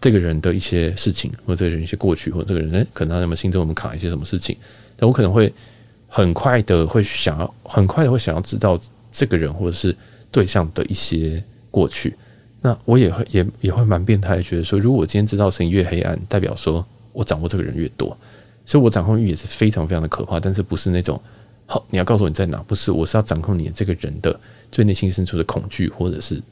这个人的一些事情，或者这个人一些过去，或者这个人诶可能他有没有心中我们卡一些什么事情，那我可能会很快的会想要，很快的会想要知道这个人或者是对象的一些过去。那我也会也也会蛮变态，觉得说，如果我今天知道事情越黑暗，代表说我掌握这个人越多，所以我掌控欲也是非常非常的可怕。但是不是那种好，你要告诉我你在哪？不是，我是要掌控你这个人的最内心深处的恐惧，或者是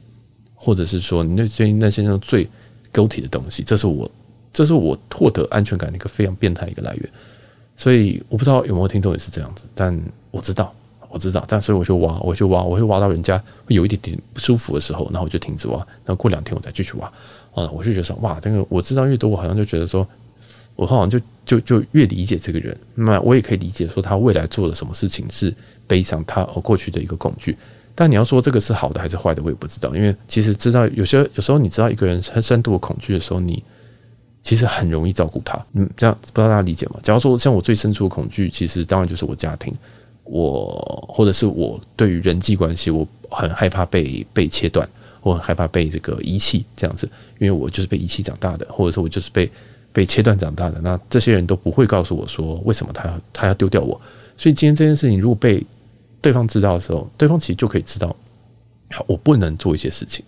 或者是说你那最那些那最勾体的东西，这是我这是我获得安全感的一个非常变态的一个来源。所以我不知道有没有听众也是这样子，但我知道。我知道，但所以我就挖，我就挖，我会挖到人家会有一点点不舒服的时候，然后我就停止挖，然后过两天我再继续挖。啊，我就觉得说，哇，这个我知道越多，我好像就觉得说，我好像就就就越理解这个人。那我也可以理解说，他未来做了什么事情是背上他而过去的一个恐惧。但你要说这个是好的还是坏的，我也不知道。因为其实知道有些有时候你知道一个人很深度的恐惧的时候，你其实很容易照顾他。嗯，这样不知道大家理解吗？假如说像我最深处的恐惧，其实当然就是我家庭。我或者是我对于人际关系，我很害怕被被切断，我很害怕被这个遗弃这样子，因为我就是被遗弃长大的，或者说我就是被被切断长大的。那这些人都不会告诉我说为什么他要他要丢掉我。所以今天这件事情如果被对方知道的时候，对方其实就可以知道，我不能做一些事情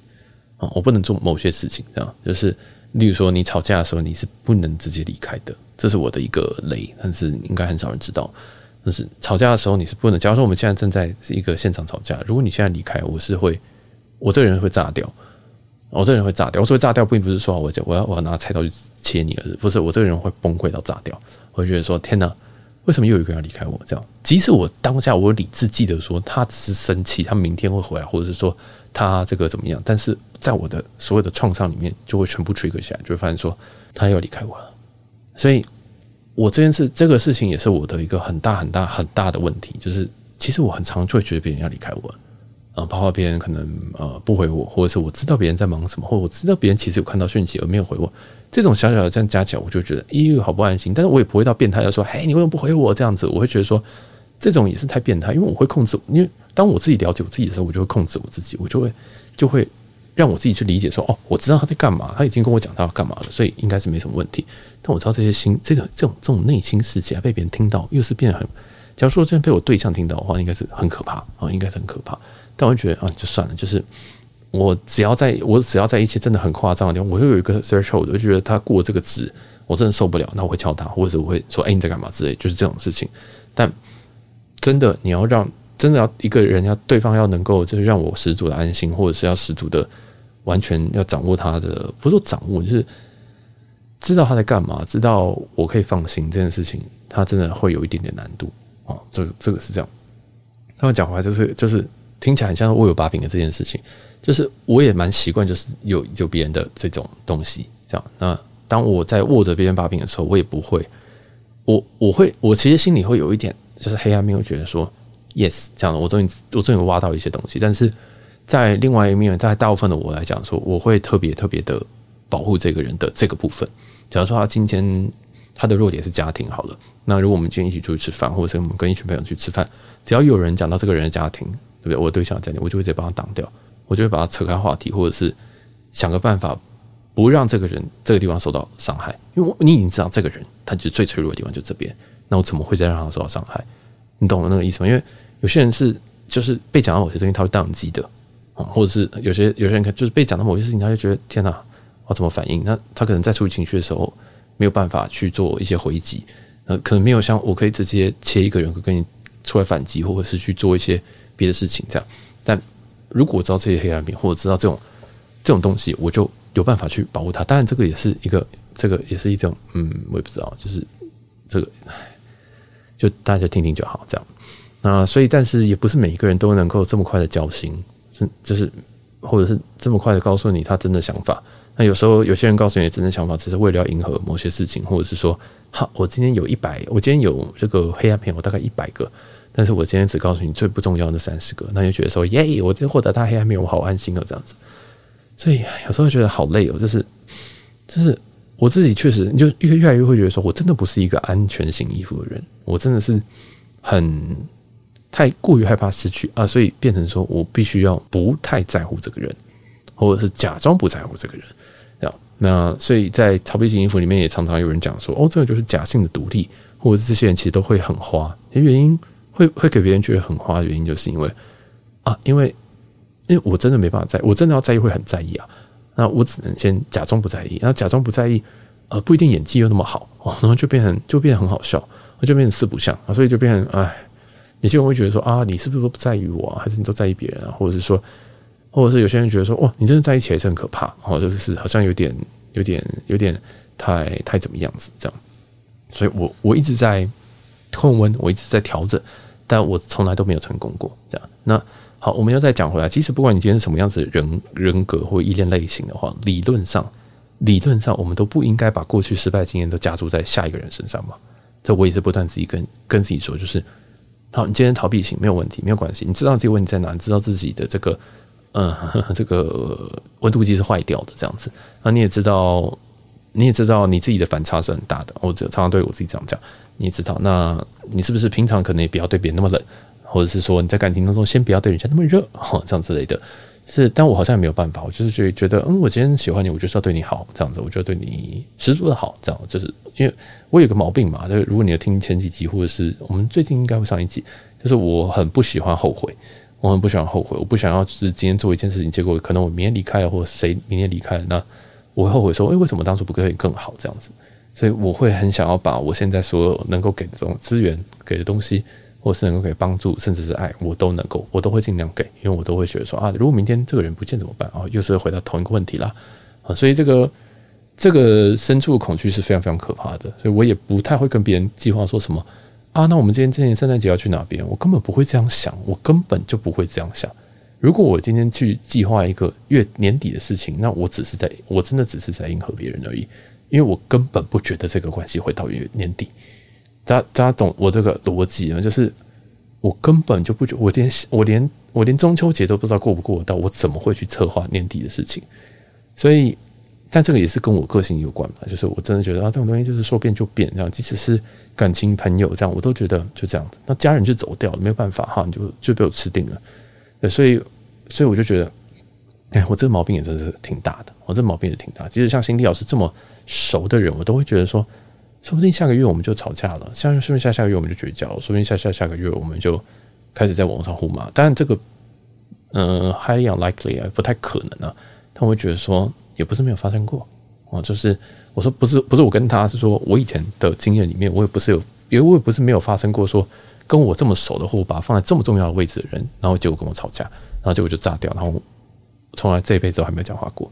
啊，我不能做某些事情，这样就是例如说你吵架的时候，你是不能直接离开的，这是我的一个雷，但是应该很少人知道。就是吵架的时候，你是不能。假如说我们现在正在是一个现场吵架，如果你现在离开，我是会，我这个人会炸掉，我这个人会炸掉。我说炸掉，并不是说我我要我要拿菜刀去切你，而是不是我这个人会崩溃到炸掉。我会觉得说天哪，为什么又有一个人要离开我？这样，即使我当下我理智记得说他只是生气，他明天会回来，或者是说他这个怎么样，但是在我的所有的创伤里面，就会全部 trigger 起来，就会发现说他要离开我了，所以。我这件事，这个事情也是我的一个很大很大很大的问题，就是其实我很常就会觉得别人要离开我，啊，包括别人可能呃不回我，或者是我知道别人在忙什么，或者我知道别人其实有看到讯息而没有回我，这种小小的这样加起来，我就觉得咦，好不安心。但是我也不会到变态的说，嘿，你为什么不回我这样子？我会觉得说，这种也是太变态，因为我会控制，因为当我自己了解我自己的时候，我就会控制我自己，我就会就会。让我自己去理解说，哦，我知道他在干嘛，他已经跟我讲他要干嘛了，所以应该是没什么问题。但我知道这些心，这种这种这种内心世界被别人听到，又是变得很。假如说真的被我对象听到的话，应该是很可怕啊，应该是很可怕。但我就觉得啊，就算了，就是我只要在我只要在一些真的很夸张的地方，我就有一个 threshold，我就觉得他过这个值，我真的受不了，那我会敲他，或者我会说，哎，你在干嘛之类，就是这种事情。但真的，你要让真的要一个人要对方要能够，就是让我十足的安心，或者是要十足的。完全要掌握他的，不是说掌握，就是知道他在干嘛，知道我可以放心这件事情，他真的会有一点点难度哦。这个这个是这样。他们讲回来就是就是听起来很像握有把柄的这件事情，就是我也蛮习惯，就是有有别人的这种东西这样。那当我在握着别人把柄的时候，我也不会，我我会我其实心里会有一点就是黑暗面，会觉得说 yes 这样的，我终于我终于挖到一些东西，但是。在另外一面，在大部分的我来讲说，我会特别特别的保护这个人的这个部分。假如说他今天他的弱点是家庭好了，那如果我们今天一起出去吃饭，或者是我们跟一群朋友去吃饭，只要有人讲到这个人的家庭，对不对？我的对象的家庭，我就会直接把他挡掉，我就会把他扯开话题，或者是想个办法不让这个人这个地方受到伤害。因为你已经知道这个人他就最脆弱的地方就这边，那我怎么会再让他受到伤害？你懂我那个意思吗？因为有些人是就是被讲到某些东西，他会宕机的。啊或者是有些有些人可就是被讲到某些事情，他就觉得天哪，我怎么反应？那他可能在处理情绪的时候没有办法去做一些回击，呃，可能没有像我可以直接切一个人格跟你出来反击，或者是去做一些别的事情这样。但如果我知道这些黑暗面，或者知道这种这种东西，我就有办法去保护他。当然，这个也是一个，这个也是一种，嗯，我也不知道，就是这个，就大家听听就好，这样。那所以，但是也不是每一个人都能够这么快的交心，就是，或者是这么快的告诉你他真的想法。那有时候有些人告诉你真的想法，只是为了要迎合某些事情，或者是说，好，我今天有一百，我今天有这个黑暗面，我大概一百个，但是我今天只告诉你最不重要的三十个，那就觉得说，耶，我今天获得他黑暗面，我好安心哦，这样子。所以有时候觉得好累哦，就是，就是我自己确实，你就越越来越会觉得说，我真的不是一个安全型依附的人，我真的是很。太过于害怕失去啊，所以变成说我必须要不太在乎这个人，或者是假装不在乎这个人，这样。那所以在逃避型依附里面，也常常有人讲说，哦，这个就是假性的独立，或者是这些人其实都会很花。原因会会给别人觉得很花的原因，就是因为啊，因为因为我真的没办法在，我真的要在意会很在意啊。那我只能先假装不在意，然后假装不在意，呃，不一定演技又那么好哦，然后就变成就变得很好笑，就变成四不像啊，所以就变成哎。有些人会觉得说啊，你是不是都不在意我啊？还是你都在意别人啊？或者是说，或者是有些人觉得说，哇，你真的在一起还是很可怕，哦，就是好像有点、有点、有点太太怎么样子这样。所以我我一直在控温，我一直在调整，但我从来都没有成功过这样。那好，我们要再讲回来，其实不管你今天是什么样子人人格或依恋类型的话，理论上，理论上我们都不应该把过去失败经验都加注在下一个人身上嘛。这我也是不断自己跟跟自己说，就是。好，你今天逃避型没有问题，没有关系。你知道自己问题在哪？你知道自己的这个，嗯，这个温度计是坏掉的这样子。那你也知道，你也知道你自己的反差是很大的。我常常对我自己这样讲，你也知道。那你是不是平常可能也不要对别人那么冷，或者是说你在感情当中先不要对人家那么热，这样之类的。是，但我好像也没有办法。我就是觉觉得，嗯，我今天喜欢你，我就是要对你好，这样子。我就要对你十足的好，这样就是因为。我有个毛病嘛，就是如果你要听前几集，或者是我们最近应该会上一集，就是我很不喜欢后悔，我很不喜欢后悔，我不想要就是今天做一件事情，结果可能我明天离开了，或者谁明天离开了，那我会后悔说，诶，为什么当初不可以更好这样子？所以我会很想要把我现在所有能够给的这种资源、给的东西，或是能够给帮助，甚至是爱，我都能够，我都会尽量给，因为我都会觉得说啊，如果明天这个人不见怎么办啊？又是回到同一个问题啦啊，所以这个。这个深处的恐惧是非常非常可怕的，所以我也不太会跟别人计划说什么啊。那我们今天今年圣诞节要去哪边？我根本不会这样想，我根本就不会这样想。如果我今天去计划一个月年底的事情，那我只是在，我真的只是在迎合别人而已，因为我根本不觉得这个关系会到月年底。大家大家懂我这个逻辑吗？就是我根本就不觉，我连我连我连中秋节都不知道过不过到，我怎么会去策划年底的事情？所以。但这个也是跟我个性有关嘛，就是我真的觉得啊，这种东西就是说变就变，这样，即使是感情朋友这样，我都觉得就这样子。那家人就走掉了，没有办法哈，你就就被我吃定了。所以所以我就觉得，哎，我这个毛病也真是挺大的，我这毛病也挺大。即使像辛迪老师这么熟的人，我都会觉得说，说不定下个月我们就吵架了，下说不定下下个月我们就绝交，说不定下下下个月我们就开始在网上互骂。当然这个，嗯、呃、highly unlikely 啊，不太可能啊。但我会觉得说。也不是没有发生过啊，就是我说不是不是我跟他是说我以前的经验里面，我也不是有，因为我也不是没有发生过说跟我这么熟的，或把放在这么重要的位置的人，然后结果跟我吵架，然后结果就炸掉，然后从来这一辈子都还没有讲话过，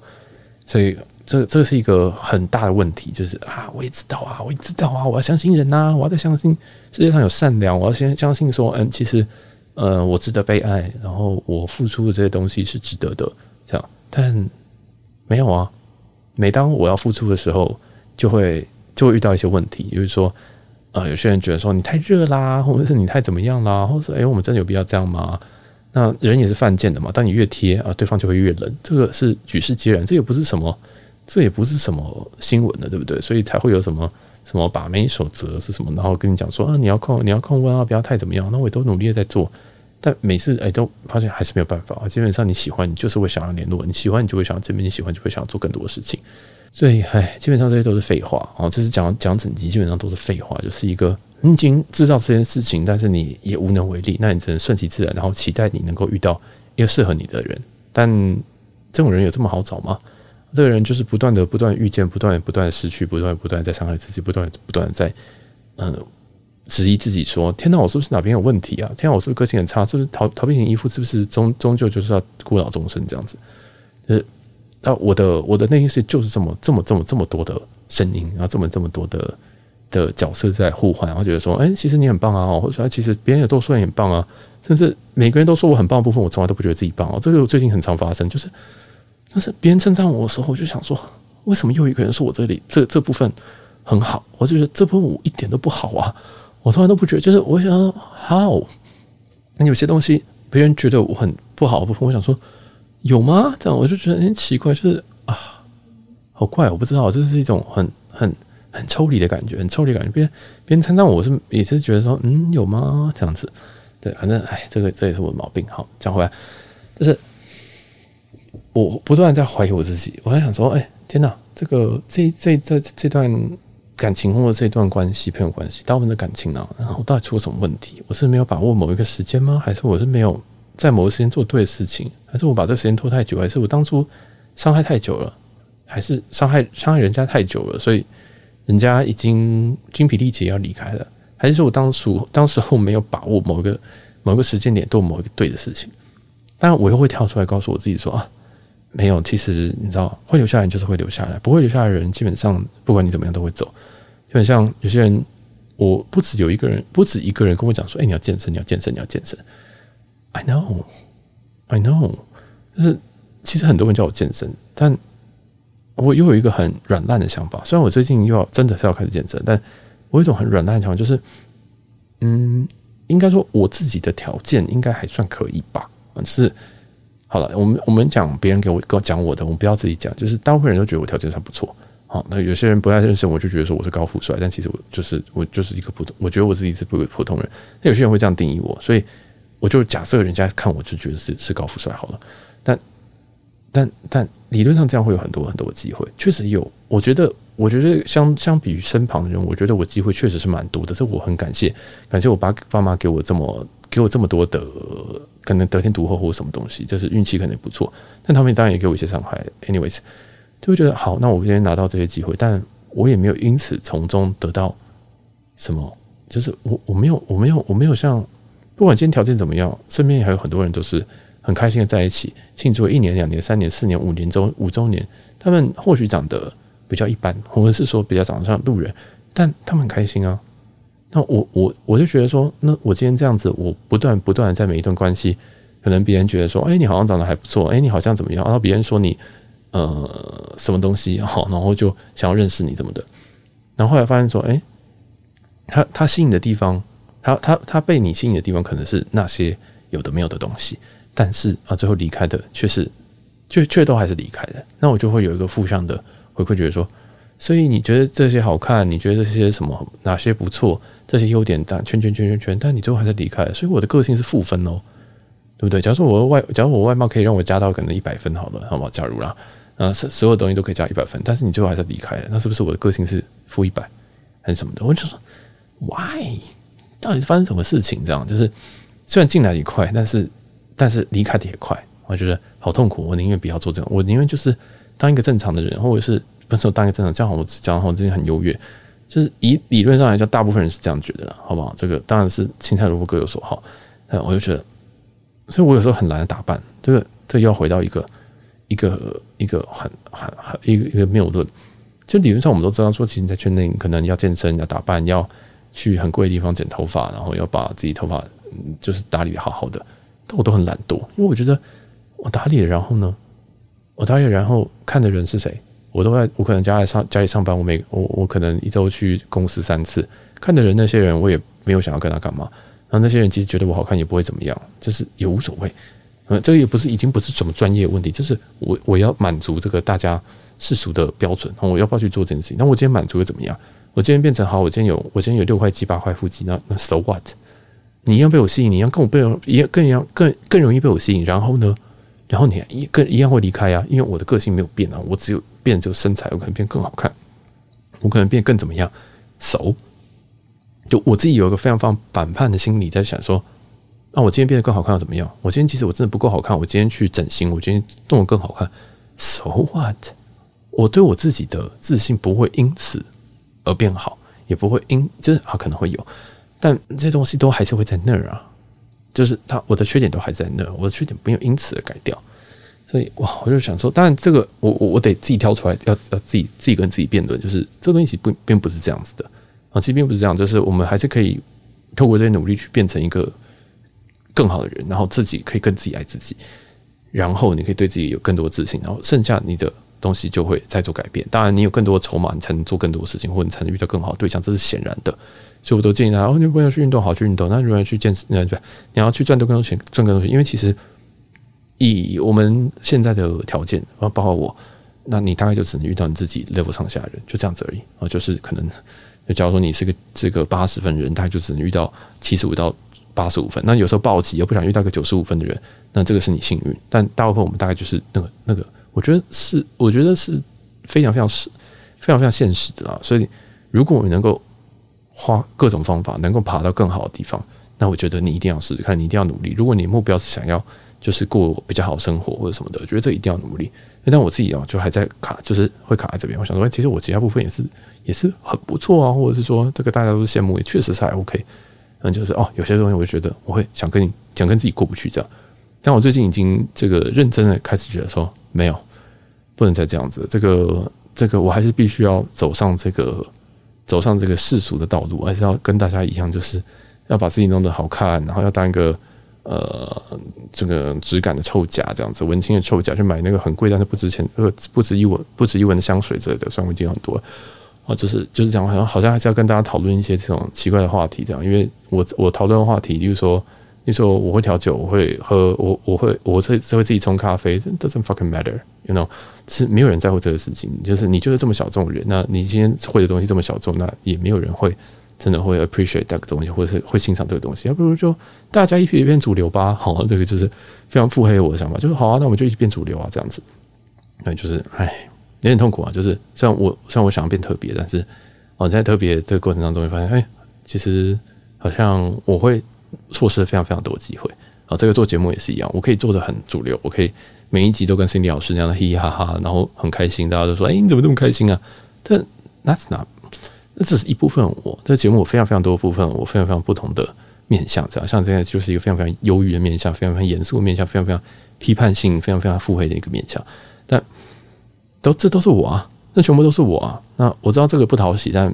所以这这是一个很大的问题，就是啊，我也知道啊，我也知道啊，我要相信人呐、我要再相信世界上有善良，我要先相信说，嗯，其实呃，我值得被爱，然后我付出的这些东西是值得的，这样，但。没有啊，每当我要付出的时候，就会就会遇到一些问题，就是说，呃，有些人觉得说你太热啦，或者是你太怎么样啦，或者说，哎，我们真的有必要这样吗？那人也是犯贱的嘛，当你越贴啊，对方就会越冷，这个是举世皆然，这也不是什么，这也不是什么新闻的，对不对？所以才会有什么什么把妹守则是什么，然后跟你讲说啊，你要控你要控温啊，不要太怎么样，那我也都努力的在做。但每次哎，都发现还是没有办法啊。基本上你喜欢，你就是会想要联络；你喜欢，你就会想要这边；你喜欢，就会想要做更多的事情。所以哎，基本上这些都是废话啊。这是讲讲整集，基本上都是废话，就是一个你已经知道这件事情，但是你也无能为力，那你只能顺其自然，然后期待你能够遇到一个适合你的人。但这种人有这么好找吗？这个人就是不断的、不断遇见、不断、不断失去、不断、不断在伤害自己、不断、不断在嗯质疑自己说：“天哪，我是不是哪边有问题啊？天哪，我是不是个性很差？是不是逃逃避型依附？是不是终终究就是要孤老终生这样子？”就是啊，我的我的内心世界就是这么这么这么这么多的声音，然后这么这么多的的角色在互换，然后觉得说：“哎，其实你很棒啊！”或者说：“其实别人也都说你很棒啊！”甚至每个人都说我很棒的部分，我从来都不觉得自己棒哦。这个最近很常发生，就是。但是别人称赞我的时候，我就想说，为什么又一个人说我这里这这部分很好？我就觉得这部分我一点都不好啊！我从来都不觉得，就是我想说，how？那有些东西别人觉得我很不好的部分，我想说有吗？这样我就觉得很奇怪，就是啊，好怪，我不知道，这是一种很很很抽离的感觉，很抽离感觉。别人别人称赞，我是也是觉得说，嗯，有吗？这样子，对，反正哎，这个这也是我的毛病。好，讲回来，就是。我不断在怀疑我自己，我在想说，哎、天哪，这个这这这这段感情或者这段关系，朋友关系，当我们的感情呢，然后到底出了什么问题？我是没有把握某一个时间吗？还是我是没有在某个时间做对的事情？还是我把这时间拖太久？还是我当初伤害太久了？还是伤害伤害人家太久了？所以人家已经精疲力竭要离开了？还是说我当初当时候没有把握某一个某一个时间点做某一个对的事情？当然，我又会跳出来告诉我自己说啊。没有，其实你知道，会留下来就是会留下来，不会留下来的人，基本上不管你怎么样都会走。就很像有些人，我不止有一个人，不止一个人跟我讲说：“哎，你要健身，你要健身，你要健身。” I know, I know。就是其实很多人叫我健身，但我又有一个很软烂的想法。虽然我最近又要真的是要开始健身，但我有一种很软烂的想法，就是嗯，应该说我自己的条件应该还算可以吧，就是。好了，我们我们讲别人给我跟我讲我的，我们不要自己讲。就是大部分人都觉得我条件算不错，好，那有些人不太认识我，就觉得说我是高富帅，但其实我就是我就是一个普通，我觉得我自己是不普通人。那有些人会这样定义我，所以我就假设人家看我就觉得是是高富帅好了。但但但理论上这样会有很多很多的机会，确实有。我觉得我觉得相相比于身旁的人，我觉得我机会确实是蛮多的。这我很感谢，感谢我爸爸妈给我这么给我这么多的。可能得天独厚或什么东西，就是运气可能不错，但他们当然也给我一些伤害。Anyways，就会觉得好，那我今天拿到这些机会，但我也没有因此从中得到什么，就是我我没有我没有我没有像不管今天条件怎么样，身边还有很多人都是很开心的在一起庆祝一年、两年、三年、四年、五年周五周年，他们或许长得比较一般，或者是说比较长得像路人，但他们很开心啊。那我我我就觉得说，那我今天这样子，我不断不断在每一段关系，可能别人觉得说，哎，你好像长得还不错，哎，你好像怎么样？然后别人说你呃什么东西好，然后就想要认识你怎么的，然后后来发现说，哎，他他吸引的地方，他他他被你吸引的地方，可能是那些有的没有的东西，但是啊，最后离开的却是，却却都还是离开的，那我就会有一个负向的回馈，觉得说。所以你觉得这些好看？你觉得这些什么哪些不错？这些优点但圈圈圈圈圈，但你最后还是离开了。所以我的个性是负分哦，对不对？假如说我的外，假如我外貌可以让我加到可能一百分好了，好吗？假如啦，啊，所所有东西都可以加一百分，但是你最后还是离开了，那是不是我的个性是负一百还是什么的？我就说，why？到底是发生什么事情？这样就是虽然进来也快，但是但是离开的也快，我觉得好痛苦。我宁愿不要做这样，我宁愿就是当一个正常的人，或者是。分手当一个正常，这样，我讲好，我之前很优越，就是以理论上来讲，大部分人是这样觉得的，好不好？这个当然是青菜萝卜各有所好，嗯，我就觉得，所以我有时候很懒得打扮，这个这又要回到一个一个一个很很很一个一个谬论，就理论上我们都知道说，其实你在圈内可能要健身、要打扮、要去很贵的地方剪头发，然后要把自己头发就是打理的好好的，但我都很懒惰，因为我觉得我打理了，然后呢，我打理了，然后看的人是谁？我都在，我可能家里上家里上班，我每我我可能一周去公司三次，看的人那些人，我也没有想要跟他干嘛。然后那些人其实觉得我好看，也不会怎么样，就是也无所谓。嗯，这个也不是已经不是什么专业问题，就是我我要满足这个大家世俗的标准，我要不要去做这件事情？那我今天满足又怎么样？我今天变成好，我今天有我今天有六块肌八块腹肌，那那 so what？你一样被我吸引，你一样跟我被一样更一样更更容易被我吸引，然后呢？然后你一更一样会离开啊，因为我的个性没有变啊，我只有变这个身材，我可能变更好看，我可能变更怎么样？熟，就我自己有一个非常非常反叛的心理在想说，那、我今天变得更好看又怎么样？我今天其实我真的不够好看，我今天去整形，我今天动得更好看，so what？我对我自己的自信不会因此而变好，也不会因就是啊可能会有，但这些东西都还是会在那儿啊，就是他我的缺点都还在那，我的缺点没有因此而改掉。所以哇，我就想说，当然这个我我我得自己挑出来，要要自己自己跟自己辩论，就是这东西不并不是这样子的啊，其实并不是这样，就是我们还是可以透过这些努力去变成一个更好的人，然后自己可以更自己爱自己，然后你可以对自己有更多自信，然后剩下你的东西就会再做改变。当然，你有更多的筹码，你才能做更多的事情，或者你才能遇到更好的对象，这是显然的。所以我都建议大家，哦，你不要去运动，好去运动。那如果要去健身，那对，你要去赚更多钱，赚更多钱，因为其实。以我们现在的条件，啊，包括我，那你大概就只能遇到你自己 level 上下的人，就这样子而已啊。就是可能，就假如说你是个这个八十分人，大概就只能遇到七十五到八十五分。那有时候暴击又不想遇到个九十五分的人，那这个是你幸运。但大部分我们大概就是那个那个，我觉得是，我觉得是非常非常是非常非常现实的啊。所以，如果我们能够花各种方法，能够爬到更好的地方，那我觉得你一定要试试看，你一定要努力。如果你目标是想要。就是过比较好生活或者什么的，我觉得这一定要努力。但我自己啊，就还在卡，就是会卡在这边。我想说，其实我其他部分也是也是很不错啊，或者是说这个大家都是羡慕，也确实是还 OK。嗯，就是哦，有些东西我就觉得我会想跟你想跟自己过不去这样。但我最近已经这个认真的开始觉得说，没有，不能再这样子。这个这个我还是必须要走上这个走上这个世俗的道路，还是要跟大家一样，就是要把自己弄得好看，然后要当一个。呃，这个质感的臭甲这样子，文青的臭甲，去买那个很贵但是不值钱、呃不值一文、不值一文的香水之类的，虽然我已经很多啊，就是就是讲，好像好像还是要跟大家讨论一些这种奇怪的话题，这样，因为我我讨论的话题，例如说，你说我会调酒，我会喝，我我会我会会自己冲咖啡，doesn't fucking matter，you know，是没有人在乎这个事情，就是你就是这么小众人，那你今天会的东西这么小众，那也没有人会。真的会 appreciate 这个东西，或者是会欣赏这个东西，要不如就大家一起变主流吧。好，这个就是非常腹黑我的想法，就是好啊，那我们就一起变主流啊，这样子。那就是唉，有点痛苦啊。就是虽然我虽然我想要变特别，但是哦，在特别这个过程当中，会发现哎，其实好像我会错失了非常非常多机会。啊，这个做节目也是一样，我可以做的很主流，我可以每一集都跟 Cindy 老师那样的嘻嘻哈哈，然后很开心，大家都说哎，你怎么这么开心啊？但 That's not 那这是一部分我，这节目有非常非常多的部分，我非常非常不同的面向，这样像现在就是一个非常非常忧郁的面向，非常非常严肃的面向，非常非常批判性，非常非常腹黑的一个面向。但都这都是我啊，那全部都是我啊。那我知道这个不讨喜，但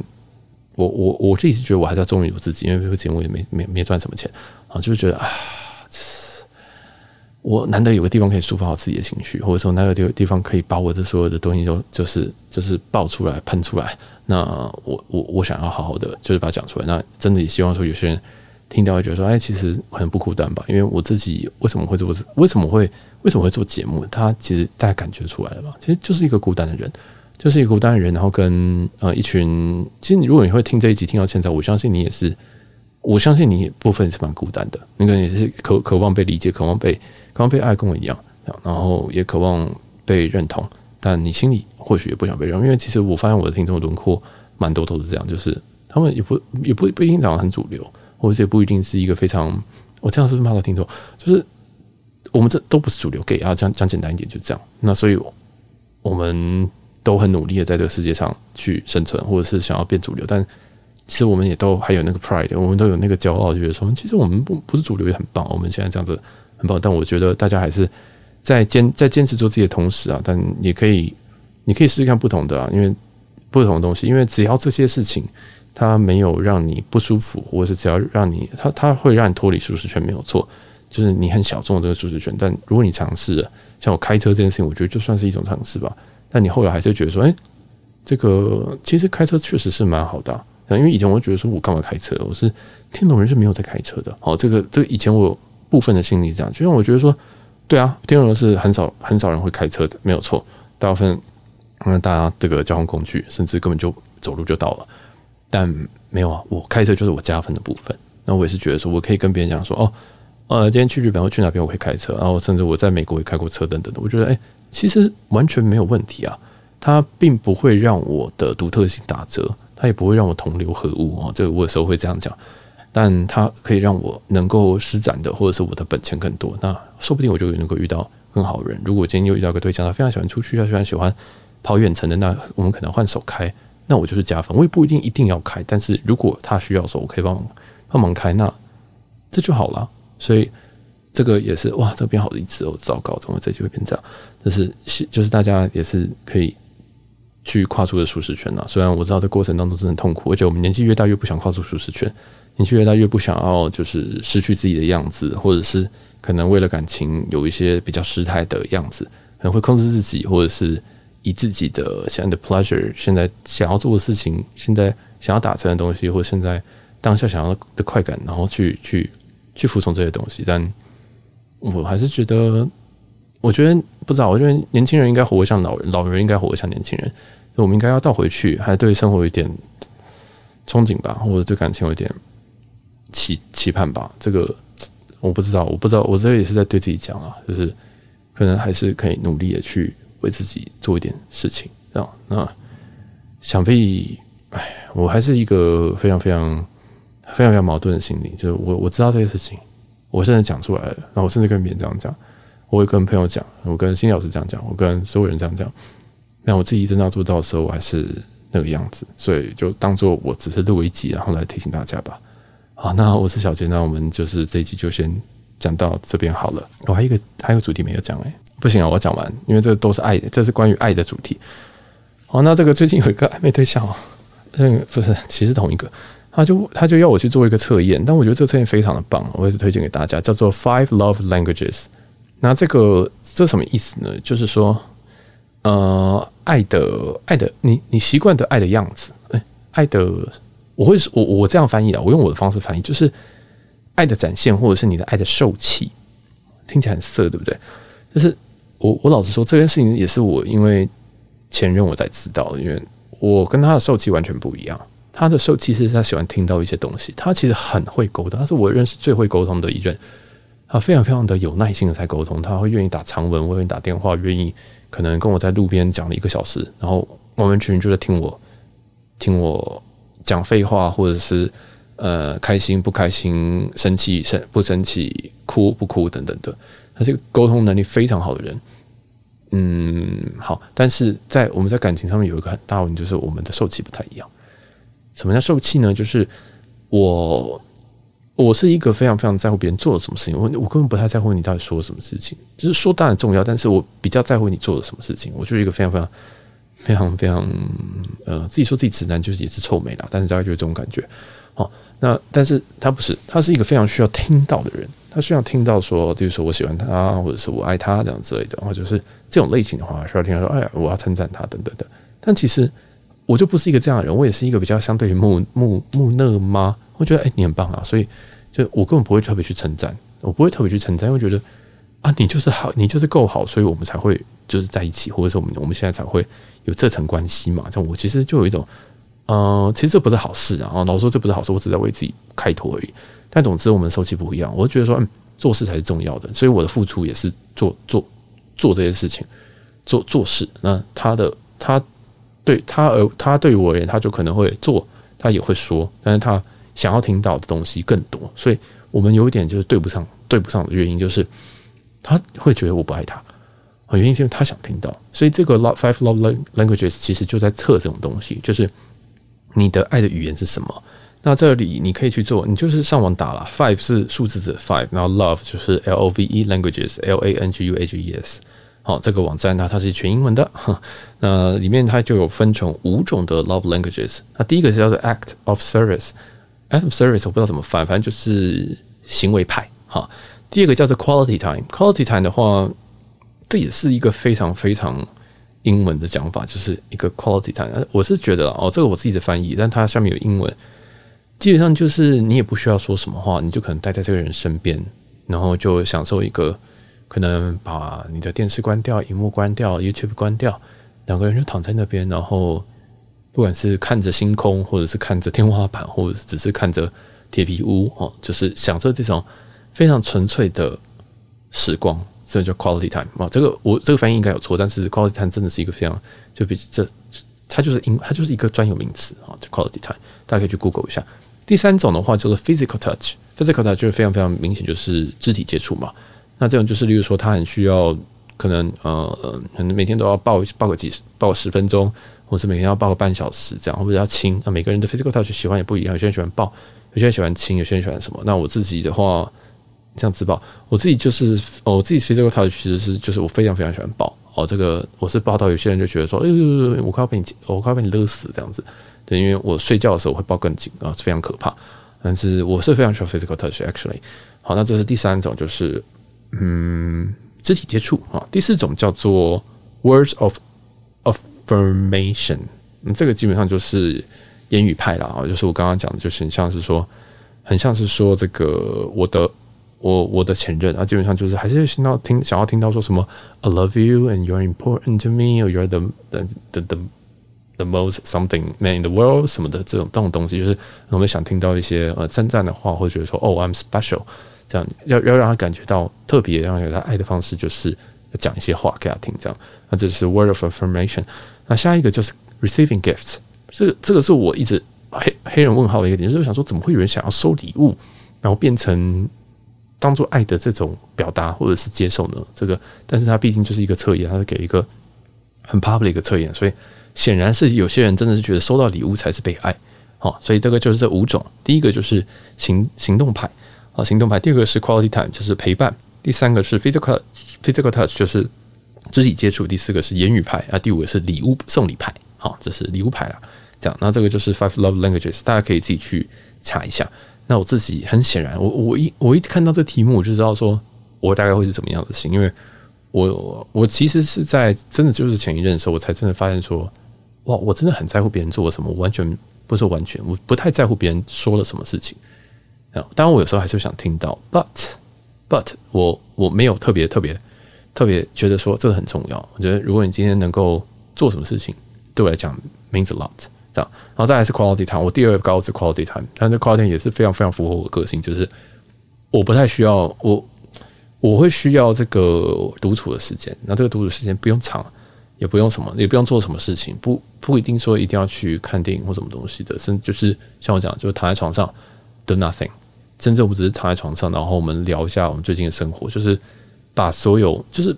我我我自己是觉得我还是要忠于我自己，因为这个节目也没没没赚什么钱啊，就是觉得啊。我难得有个地方可以抒发好自己的情绪，或者说那个地地方可以把我的所有的东西都就是就是爆出来喷出来。那我我我想要好好的就是把它讲出来。那真的也希望说有些人听到会觉得说，哎，其实很不孤单吧？因为我自己为什么会做？为什么会为什么会做节目？他其实大家感觉出来了吧？其实就是一个孤单的人，就是一个孤单的人。然后跟呃一群，其实你如果你会听这一集听到现在，我相信你也是，我相信你部分是蛮孤单的。那个也是渴渴望被理解，渴望被。刚被爱跟我一样，然后也渴望被认同，但你心里或许也不想被认同，因为其实我发现我的听众轮廓蛮多都是这样，就是他们也不也不不一定长得很主流，或者也不一定是一个非常，我这样是不是骂到听众？就是我们这都不是主流，gay 啊，讲讲简单一点就这样。那所以我们都很努力的在这个世界上去生存，或者是想要变主流，但其实我们也都还有那个 pride，我们都有那个骄傲，就觉得说其实我们不不是主流也很棒，我们现在这样子。很棒，但我觉得大家还是在坚在坚持做自己的同时啊，但也可以，你可以试试看不同的啊，因为不同的东西，因为只要这些事情它没有让你不舒服，或者是只要让你它它会让你脱离舒适圈，没有错，就是你很小众的这个舒适圈。但如果你尝试，像我开车这件事情，我觉得就算是一种尝试吧。但你后来还是觉得说，哎，这个其实开车确实是蛮好的啊，因为以前我觉得说我干嘛开车，我是天龙人是没有在开车的。好，这个这个以前我有。部分的心理这样，就像我觉得说，对啊，天龙人是很少很少人会开车的，没有错。大部分，嗯，大家这个交通工具，甚至根本就走路就到了。但没有啊，我开车就是我加分的部分。那我也是觉得说，我可以跟别人讲说，哦，呃，今天去日本或去哪边，我会开车。然后甚至我在美国也开过车等等的。我觉得，哎，其实完全没有问题啊。它并不会让我的独特性打折，它也不会让我同流合污啊。这个我有时候会这样讲。但它可以让我能够施展的，或者是我的本钱更多，那说不定我就能够遇到更好人。如果今天又遇到个对象，他非常喜欢出去，他非常喜欢跑远程的，那我们可能换手开，那我就是加分。我也不一定一定要开，但是如果他需要的时候，我可以帮忙帮忙开，那这就好了。所以这个也是哇，这边好励志哦，糟糕，怎么这就会变这样？就是就是大家也是可以去跨出的舒适圈呐。虽然我知道这过程当中是很痛苦，而且我们年纪越大越不想跨出舒适圈，年纪越大越不想要就是失去自己的样子，或者是可能为了感情有一些比较失态的样子，可能会控制自己，或者是以自己的现在的 pleasure，现在想要做的事情，现在想要达成的东西，或者现在当下想要的快感，然后去去去服从这些东西。但我还是觉得，我觉得不知道，我觉得年轻人应该活得像老人，老人应该活得像年轻人。我们应该要倒回去，还对生活有一点憧憬吧，或者对感情有一点期期盼吧。这个我不知道，我不知道，我这也是在对自己讲啊，就是可能还是可以努力的去为自己做一点事情，这样。那想必，哎，我还是一个非常非常非常非常矛盾的心理，就是我我知道这些事情，我甚至讲出来了，然后我甚至跟别人这样讲，我会跟朋友讲，我跟心理老师这样讲，我跟所有人这样讲。但我自己真的要做到的时候，我还是那个样子，所以就当做我只是录一集，然后来提醒大家吧。好，那我是小杰，那我们就是这一集就先讲到这边好了。我、还有一个还有主题没有讲哎，不行啊，我讲完，因为这都是爱的，这是关于爱的主题。好，那这个最近有一个暧昧对象哦，嗯，不是，其实同一个，他就他就要我去做一个测验，但我觉得这个测验非常的棒，我也是推荐给大家，叫做 Five Love Languages。那这个这什么意思呢？就是说。呃，爱的爱的，你你习惯的爱的样子，哎，爱的，我会我我这样翻译的，我用我的方式翻译，就是爱的展现，或者是你的爱的受气，听起来很色，对不对？就是我我老实说，这件事情也是我因为前任我才知道的，因为我跟他的受气完全不一样，他的受气是他喜欢听到一些东西，他其实很会沟通，他是我认识最会沟通的一任，他非常非常的有耐心的在沟通，他会愿意打长文，我愿意打电话，愿意。可能跟我在路边讲了一个小时，然后完完全全就在听我听我讲废话，或者是呃开心不开心、生气生不生气、哭不哭等等的。他是个沟通能力非常好的人。嗯，好，但是在我们在感情上面有一个很大问题，就是我们的受气不太一样。什么叫受气呢？就是我。我是一个非常非常在乎别人做了什么事情，我我根本不太在乎你到底说了什么事情，就是说当然重要，但是我比较在乎你做了什么事情。我就是一个非常非常非常非常呃，自己说自己直男就是也是臭美啦，但是大概就是这种感觉。好，那但是他不是，他是一个非常需要听到的人，他需要听到说，比如说我喜欢他，或者是我爱他这样之类的，或者是这种类型的话，需要听到说，哎呀，我要称赞他等等的。但其实我就不是一个这样的人，我也是一个比较相对于木木木讷吗？我觉得哎、你很棒啊，所以。就我根本不会特别去称赞，我不会特别去称赞，因为觉得啊，你就是好，你就是够好，所以我们才会就是在一起，或者是我们我们现在才会有这层关系嘛。像我其实就有一种，呃，其实这不是好事啊。老实说这不是好事，我只在为自己开脱而已。但总之我们收期不一样，我就觉得说，嗯，做事才是重要的，所以我的付出也是做做做这些事情，做做事。那他的他对他而他对于我而言，他就可能会做，他也会说，但是他。想要听到的东西更多，所以我们有一点就是对不上，对不上的原因就是他会觉得我不爱他，原因是因为他想听到，所以这个 love five love languages 其实就在测这种东西，就是你的爱的语言是什么。那这里你可以去做，你就是上网打了，five 是数字的 five，然后 love 就是 L O V E languages L A N G U A G E S，好，这个网站呢它是全英文的，那里面它就有分成五种的 love languages，那第一个是叫做 act of service。Act of service 我不知道怎么翻，反正就是行为派哈。第二个叫做 quality time，quality time 的话，这也是一个非常非常英文的讲法，就是一个 quality time。我是觉得哦，这个我自己的翻译，但它下面有英文，基本上就是你也不需要说什么话，你就可能待在这个人身边，然后就享受一个可能把你的电视关掉、荧幕关掉、YouTube 关掉，两个人就躺在那边，然后。不管是看着星空，或者是看着天花板，或者只是看着铁皮屋，哦，就是享受这种非常纯粹的时光，这叫 quality time 啊。这个我这个翻译应该有错，但是 quality time 真的是一个非常就比这它就是英它就是一个专有名词啊，就 quality time，大家可以去 Google 一下。第三种的话叫做 physical touch，physical touch 就是非常非常明显就是肢体接触嘛。那这种就是例如说他很需要可能呃，可能每天都要抱抱个几十抱个十分钟，或是每天要抱个半小时这样，或者要亲。那每个人的 physical touch 喜欢也不一样，有些人喜欢抱，有些人喜欢亲，有些人喜欢什么。那我自己的话，这样自抱，我自己就是我自己 physical touch 其实是就是我非常非常喜欢抱哦。这个我是抱到有些人就觉得说，哎呦，我快要被你我快要被你勒死这样子。对，因为我睡觉的时候我会抱更紧啊，非常可怕。但是我是非常喜欢 physical touch actually。好，那这是第三种，就是嗯，肢体接触啊。第四种叫做 words of affirmation，嗯，这个基本上就是言语派了啊，就是我刚刚讲的，就是很像是说，很像是说这个我的我我的前任啊，基本上就是还是听到听想要听到说什么 I love you and you're important to me or you're the the the, the most something man in the world 什么的这种这种东西，就是我们想听到一些呃称赞的话，或者觉得说哦，I'm special，这样要要让他感觉到特别，让他有他爱的方式，就是讲一些话给他听，这样。那这是 word of affirmation。那下一个就是 receiving gifts，这个这个是我一直黑黑人问号的一个点，就是我想说怎么会有人想要收礼物，然后变成当做爱的这种表达或者是接受呢？这个，但是它毕竟就是一个测验，它是给一个很 public 的测验，所以。显然是有些人真的是觉得收到礼物才是被爱，好，所以这个就是这五种。第一个就是行行动派，啊，行动派。第二个是 quality time，就是陪伴。第三个是 physical physical touch，就是肢体接触。第四个是言语派啊，第五个是礼物送礼派，好，这是礼物派啦。这样，那这个就是 five love languages，大家可以自己去查一下。那我自己很显然，我我一我一看到这题目，我就知道说我大概会是怎么样的心，因为我我其实是在真的就是前一任的时候，我才真的发现说。哇，我真的很在乎别人做了什么，我完全不是完全，我不太在乎别人说了什么事情。当然我有时候还是想听到，but but 我我没有特别特别特别觉得说这个很重要。我觉得如果你今天能够做什么事情，对我来讲 means a lot，这样。然后再来是 quality time，我第二个高是 quality time，但这 quality 也是非常非常符合我个性，就是我不太需要我我会需要这个独处的时间，那这个独处时间不用长。也不用什么，也不用做什么事情，不不一定说一定要去看电影或什么东西的，甚至就是像我讲，就是躺在床上 do nothing，甚至我只是躺在床上，然后我们聊一下我们最近的生活，就是把所有就是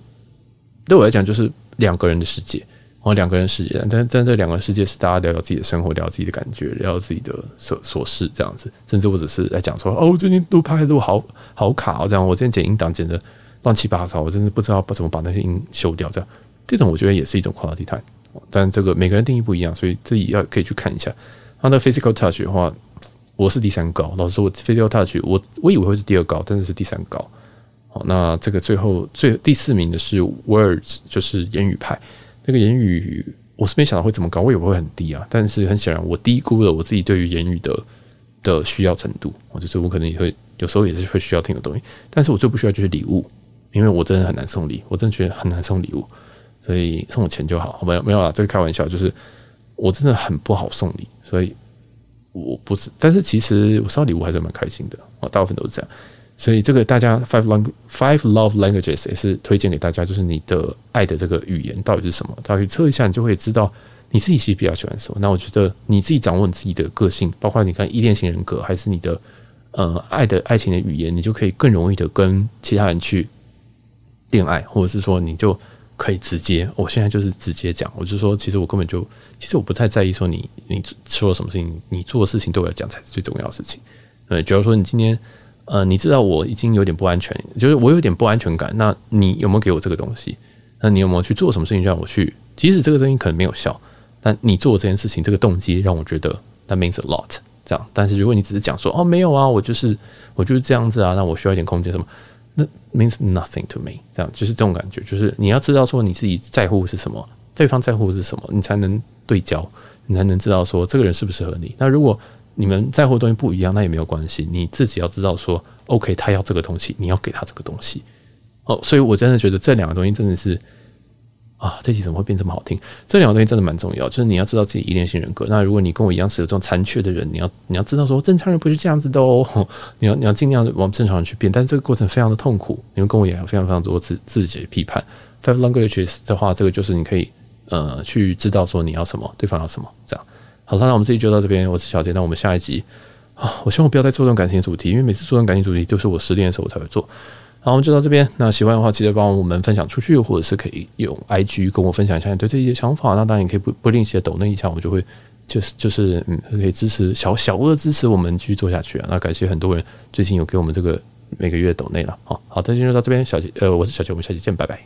对我来讲就是两个人的世界，然后两个人世界，但但这两个世界是大家聊聊自己的生活，聊自己的感觉，聊聊自己的琐琐事这样子，甚至我只是来讲说哦，我最近录拍录好好卡哦，这样我之前剪音档剪的乱七八糟，我真的不知道怎么把那些音修掉这样。这种我觉得也是一种 quality time，但这个每个人定义不一样，所以自己要可以去看一下。他的 physical touch 的话，我是第三高。老实说，我 physical touch 我我以为会是第二高，但是是第三高。好，那这个最后最第四名的是 words，就是言语派。那个言语我是没想到会这么高，我以为会很低啊。但是很显然，我低估了我自己对于言语的的需要程度。我就是我可能也会有时候也是会需要听的东西，但是我最不需要就是礼物，因为我真的很难送礼，我真的觉得很难送礼物。所以送我钱就好，没有没有啦，这个开玩笑，就是我真的很不好送礼，所以我不是，但是其实我收到礼物还是蛮开心的，我大部分都是这样。所以这个大家 five lang five love languages 也是推荐给大家，就是你的爱的这个语言到底是什么？大家去测一下，你就会知道你自己其实比较喜欢什么。那我觉得你自己掌握你自己的个性，包括你看依恋型人格，还是你的呃爱的爱情的语言，你就可以更容易的跟其他人去恋爱，或者是说你就。可以直接，我现在就是直接讲，我就说，其实我根本就，其实我不太在意说你你说了什么事情，你做的事情对我来讲才是最重要的事情。对，假如说你今天，呃，你知道我已经有点不安全，就是我有点不安全感，那你有没有给我这个东西？那你有没有去做什么事情让我去？即使这个东西可能没有效，但你做这件事情，这个动机让我觉得 that means a lot。这样，但是如果你只是讲说，哦，没有啊，我就是我就是这样子啊，那我需要一点空间什么？那 means nothing to me，这样就是这种感觉，就是你要知道说你自己在乎是什么，对方在乎是什么，你才能对焦，你才能知道说这个人适不适合你。那如果你们在乎的东西不一样，那也没有关系，你自己要知道说，OK，他要这个东西，你要给他这个东西。哦，所以我真的觉得这两个东西真的是。啊，这题怎么会变这么好听？这两个东西真的蛮重要，就是你要知道自己依恋型人格。那如果你跟我一样是有这种残缺的人，你要你要知道说，正常人不是这样子的哦。你要你要尽量往正常人去变，但这个过程非常的痛苦，因为跟我也有非常非常多自自己的批判。Five languages 的话，这个就是你可以呃去知道说你要什么，对方要什么，这样。好，那我们这集就到这边。我是小杰，那我们下一集啊，我希望我不要再做这种感情主题，因为每次做这种感情主题都是我失恋的时候我才会做。好，我们就到这边。那喜欢的话，记得帮我们分享出去，或者是可以用 IG 跟我分享一下你对这些想法。那当然，你可以不不吝啬抖内一下，我们就会就是就是嗯，可以支持小小额支持我们继续做下去啊。那感谢很多人最近有给我们这个每个月抖内了。好好，的今天就到这边，小杰呃，我是小杰，我们下期见，拜拜。